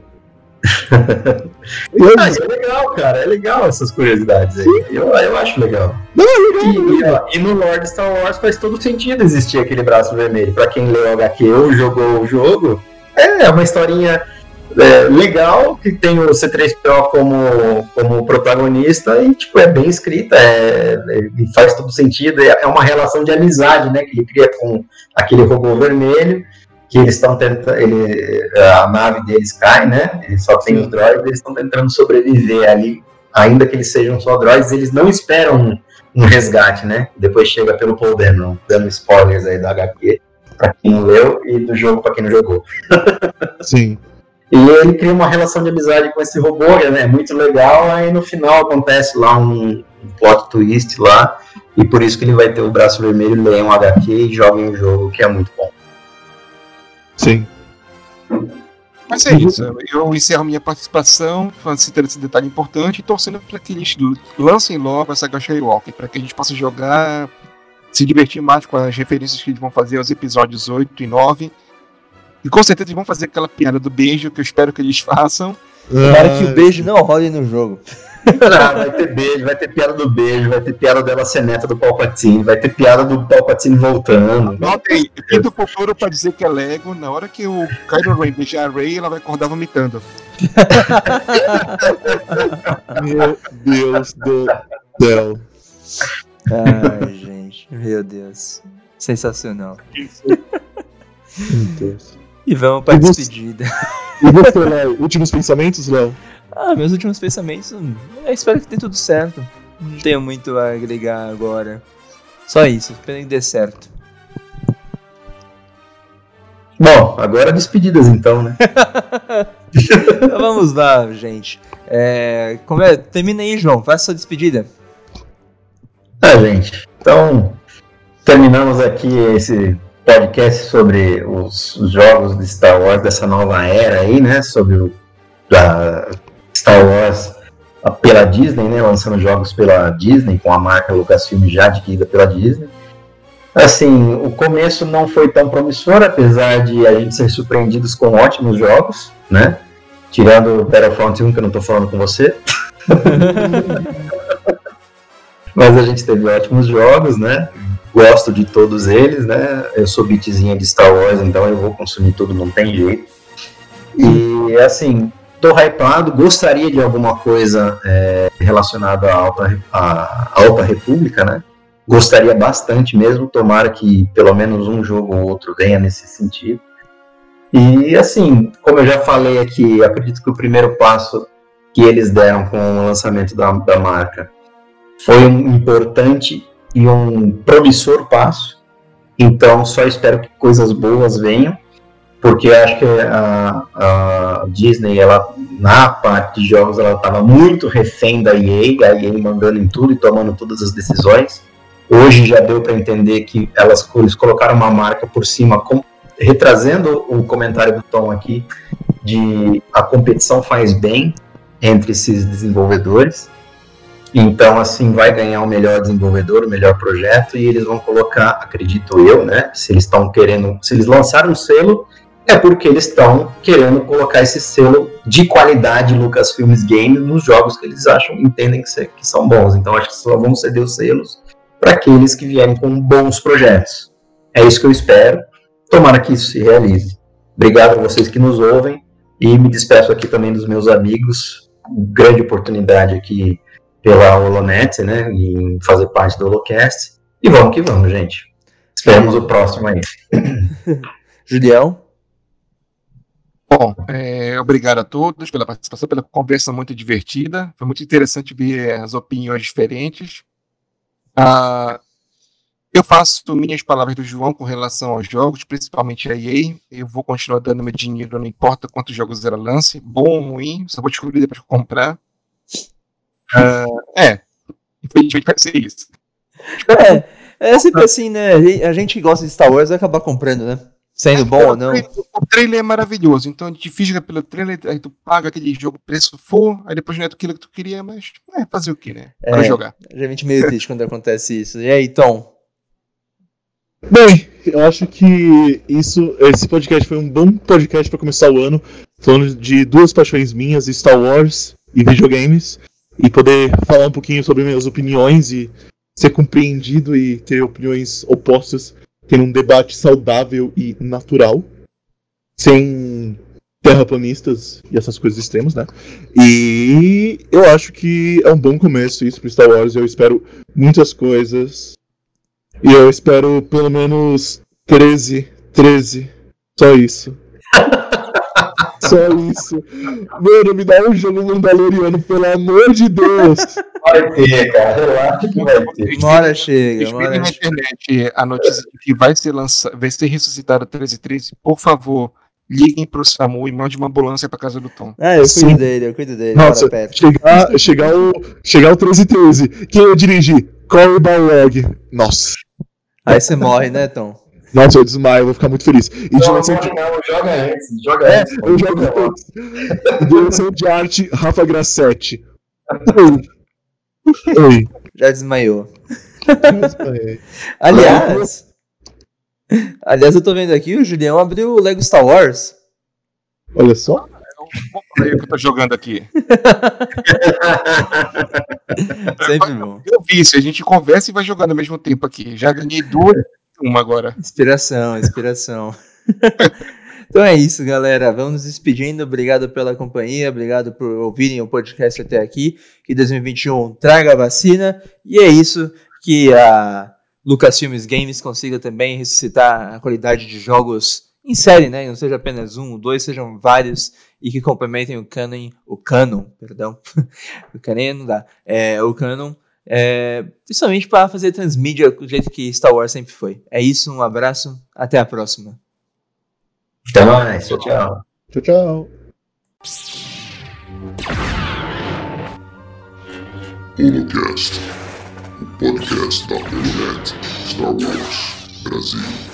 [laughs] eu... ah, é legal, cara. É legal essas curiosidades aí. Eu, eu acho legal. Não, é legal. E, e, e, no Lord Star Wars faz todo sentido existir aquele braço vermelho. Pra quem leu o HQ ou jogou o jogo, é uma historinha é, legal que tem o C3PO como, como protagonista e tipo, é bem escrita, é, é, faz todo sentido. É, é uma relação de amizade né, que ele cria com aquele robô vermelho que eles estão tentando, ele, a nave deles cai, né? Eles só tem os droids, eles estão tentando sobreviver ali, ainda que eles sejam só droids, eles não esperam um, um resgate, né? Depois chega pelo Paul Dameron, dando spoilers aí da HQ para quem não leu e do jogo para quem não jogou. [laughs] Sim. E ele cria uma relação de amizade com esse robô, né? É muito legal. Aí no final acontece lá um, um plot twist lá, e por isso que ele vai ter o braço vermelho, lê um HQ e joga em um jogo que é muito bom. Sim. Mas é isso. Eu encerro minha participação, citando esse detalhe importante e torcendo para que eles lancem logo essa Gacha Walker, para que a gente possa jogar, se divertir mais com as referências que eles vão fazer aos episódios 8 e 9. E com certeza eles vão fazer aquela piada do beijo que eu espero que eles façam. Tomara que o beijo não role no jogo. Não, vai ter beijo, vai ter piada do beijo, vai ter piada dela ser neta do Palpatine, vai ter piada do Palpatine voltando. Nota aí, do futuro pra dizer que é Lego, na hora que o Kylo Ren beijar a Rey, ela vai acordar vomitando. meu Deus do céu. Ai, gente, meu Deus. Sensacional. Meu Deus. E vamos pra e despedida. E você, Léo? Últimos pensamentos, Léo? Ah, meus últimos pensamentos. Eu espero que tenha tudo certo. Não tenho muito a agregar agora. Só isso, espero que dê certo. Bom, agora despedidas então, né? [laughs] então vamos lá, gente. É, como é, termina aí, João. Faça sua despedida. É, gente. Então, terminamos aqui esse podcast sobre os, os, jogos de Star Wars dessa nova era aí, né? Sobre o, a Star Wars pela Disney, né? Lançando jogos pela Disney, com a marca Lucasfilm já adquirida pela Disney. Assim, o começo não foi tão promissor, apesar de a gente ser surpreendidos com ótimos jogos, né? Tirando Battlefront 1, que eu não estou falando com você. [laughs] Mas a gente teve ótimos jogos, né? gosto de todos eles, né? Eu sou bitzinha de Star Wars, então eu vou consumir tudo, não tem jeito. E assim, tô hypado, gostaria de alguma coisa é, relacionada à Alta, à Alta República, né? Gostaria bastante mesmo, tomara que pelo menos um jogo ou outro venha nesse sentido. E assim, como eu já falei aqui, acredito que o primeiro passo que eles deram com o lançamento da, da marca foi um importante e um promissor passo. Então, só espero que coisas boas venham, porque acho que a, a Disney, ela na parte de jogos, ela estava muito refém da EA, a EA mandando em tudo e tomando todas as decisões. hoje já deu para entender que elas eles colocaram uma marca por cima, com, retrazendo o comentário do Tom aqui, de a competição faz bem entre esses desenvolvedores. Então, assim, vai ganhar o melhor desenvolvedor, o melhor projeto, e eles vão colocar, acredito eu, né? Se eles estão querendo, se eles lançaram um selo, é porque eles estão querendo colocar esse selo de qualidade Lucasfilmes Games nos jogos que eles acham, entendem que, ser, que são bons. Então, acho que só vão ceder os selos para aqueles que vierem com bons projetos. É isso que eu espero. Tomara que isso se realize. Obrigado a vocês que nos ouvem e me despeço aqui também dos meus amigos. Grande oportunidade aqui pela Holonet, né, em fazer parte do Holocast. E vamos que vamos, gente. Esperamos o próximo aí. [laughs] [laughs] Julião? Bom, é, obrigado a todos pela participação, pela conversa muito divertida. Foi muito interessante ver as opiniões diferentes. Ah, eu faço minhas palavras do João com relação aos jogos, principalmente a EA. Eu vou continuar dando meu dinheiro, não importa quantos jogos ela lance, bom ou ruim, só vou descobrir depois de comprar. Uh, é, infelizmente vai ser isso. É, é sempre assim, né? A gente gosta de Star Wars vai acabar comprando, né? Sendo bom ou não. O trailer é maravilhoso, então a gente fisga pelo trailer, aí tu paga aquele jogo preço for, aí depois não é aquilo que tu queria, mas é fazer o que, né? Para é, jogar. Geralmente meio triste quando acontece isso. E aí, Tom? Bem, eu acho que isso, esse podcast foi um bom podcast para começar o ano, falando de duas paixões minhas, Star Wars e videogames e poder falar um pouquinho sobre minhas opiniões e ser compreendido e ter opiniões opostas, ter um debate saudável e natural, sem terraplanistas e essas coisas extremas, né? E eu acho que é um bom começo isso pro Star Wars, eu espero muitas coisas. E eu espero pelo menos 13, 13, só isso. [laughs] Só isso. Mano, me dá um jogo Mandaloriano, pelo amor de Deus. Vai ter, cara. Eu acho que vai ter. Mora chega. Mora na internet a notícia de que vai ser lançado, vai ser ressuscitado 1313. Por favor, liguem pro SAMU e mande uma ambulância pra casa do Tom. Ah, eu cuido Sim. dele, eu cuido dele. Nossa, chegar, chegar, o, chegar o 1313. Quem eu dirigi? Corey Balrog. Nossa. Aí você morre, né, Tom? Nossa, eu desmaio, eu vou ficar muito feliz. E não, direção de... não, joga antes, joga é, antes. Eu jogo antes. direção de arte, Rafa Grassetti. [laughs] Oi. Já desmaiou. [laughs] aliás, aliás, eu tô vendo aqui, o Julião abriu o Lego Star Wars. Olha só. É o que eu tô jogando aqui. [laughs] Sempre bom. Eu vi isso, a gente conversa e vai jogando ao mesmo tempo aqui. Já ganhei duas uma agora. Inspiração, inspiração. [laughs] então é isso, galera. Vamos nos despedindo. Obrigado pela companhia, obrigado por ouvirem o podcast até aqui. Que 2021 traga a vacina. E é isso que a Lucasfilmes Games consiga também ressuscitar a qualidade de jogos em série, né? Não seja apenas um, dois, sejam vários e que complementem o canon, o canon, perdão, [laughs] o canon não dá, é, o canon é, principalmente para fazer transmídia do jeito que Star Wars sempre foi. É isso, um abraço, até a próxima. Até mais, tchau, tchau. Tchau, tchau. Holocast, o podcast da Holonet Star Wars Brasil.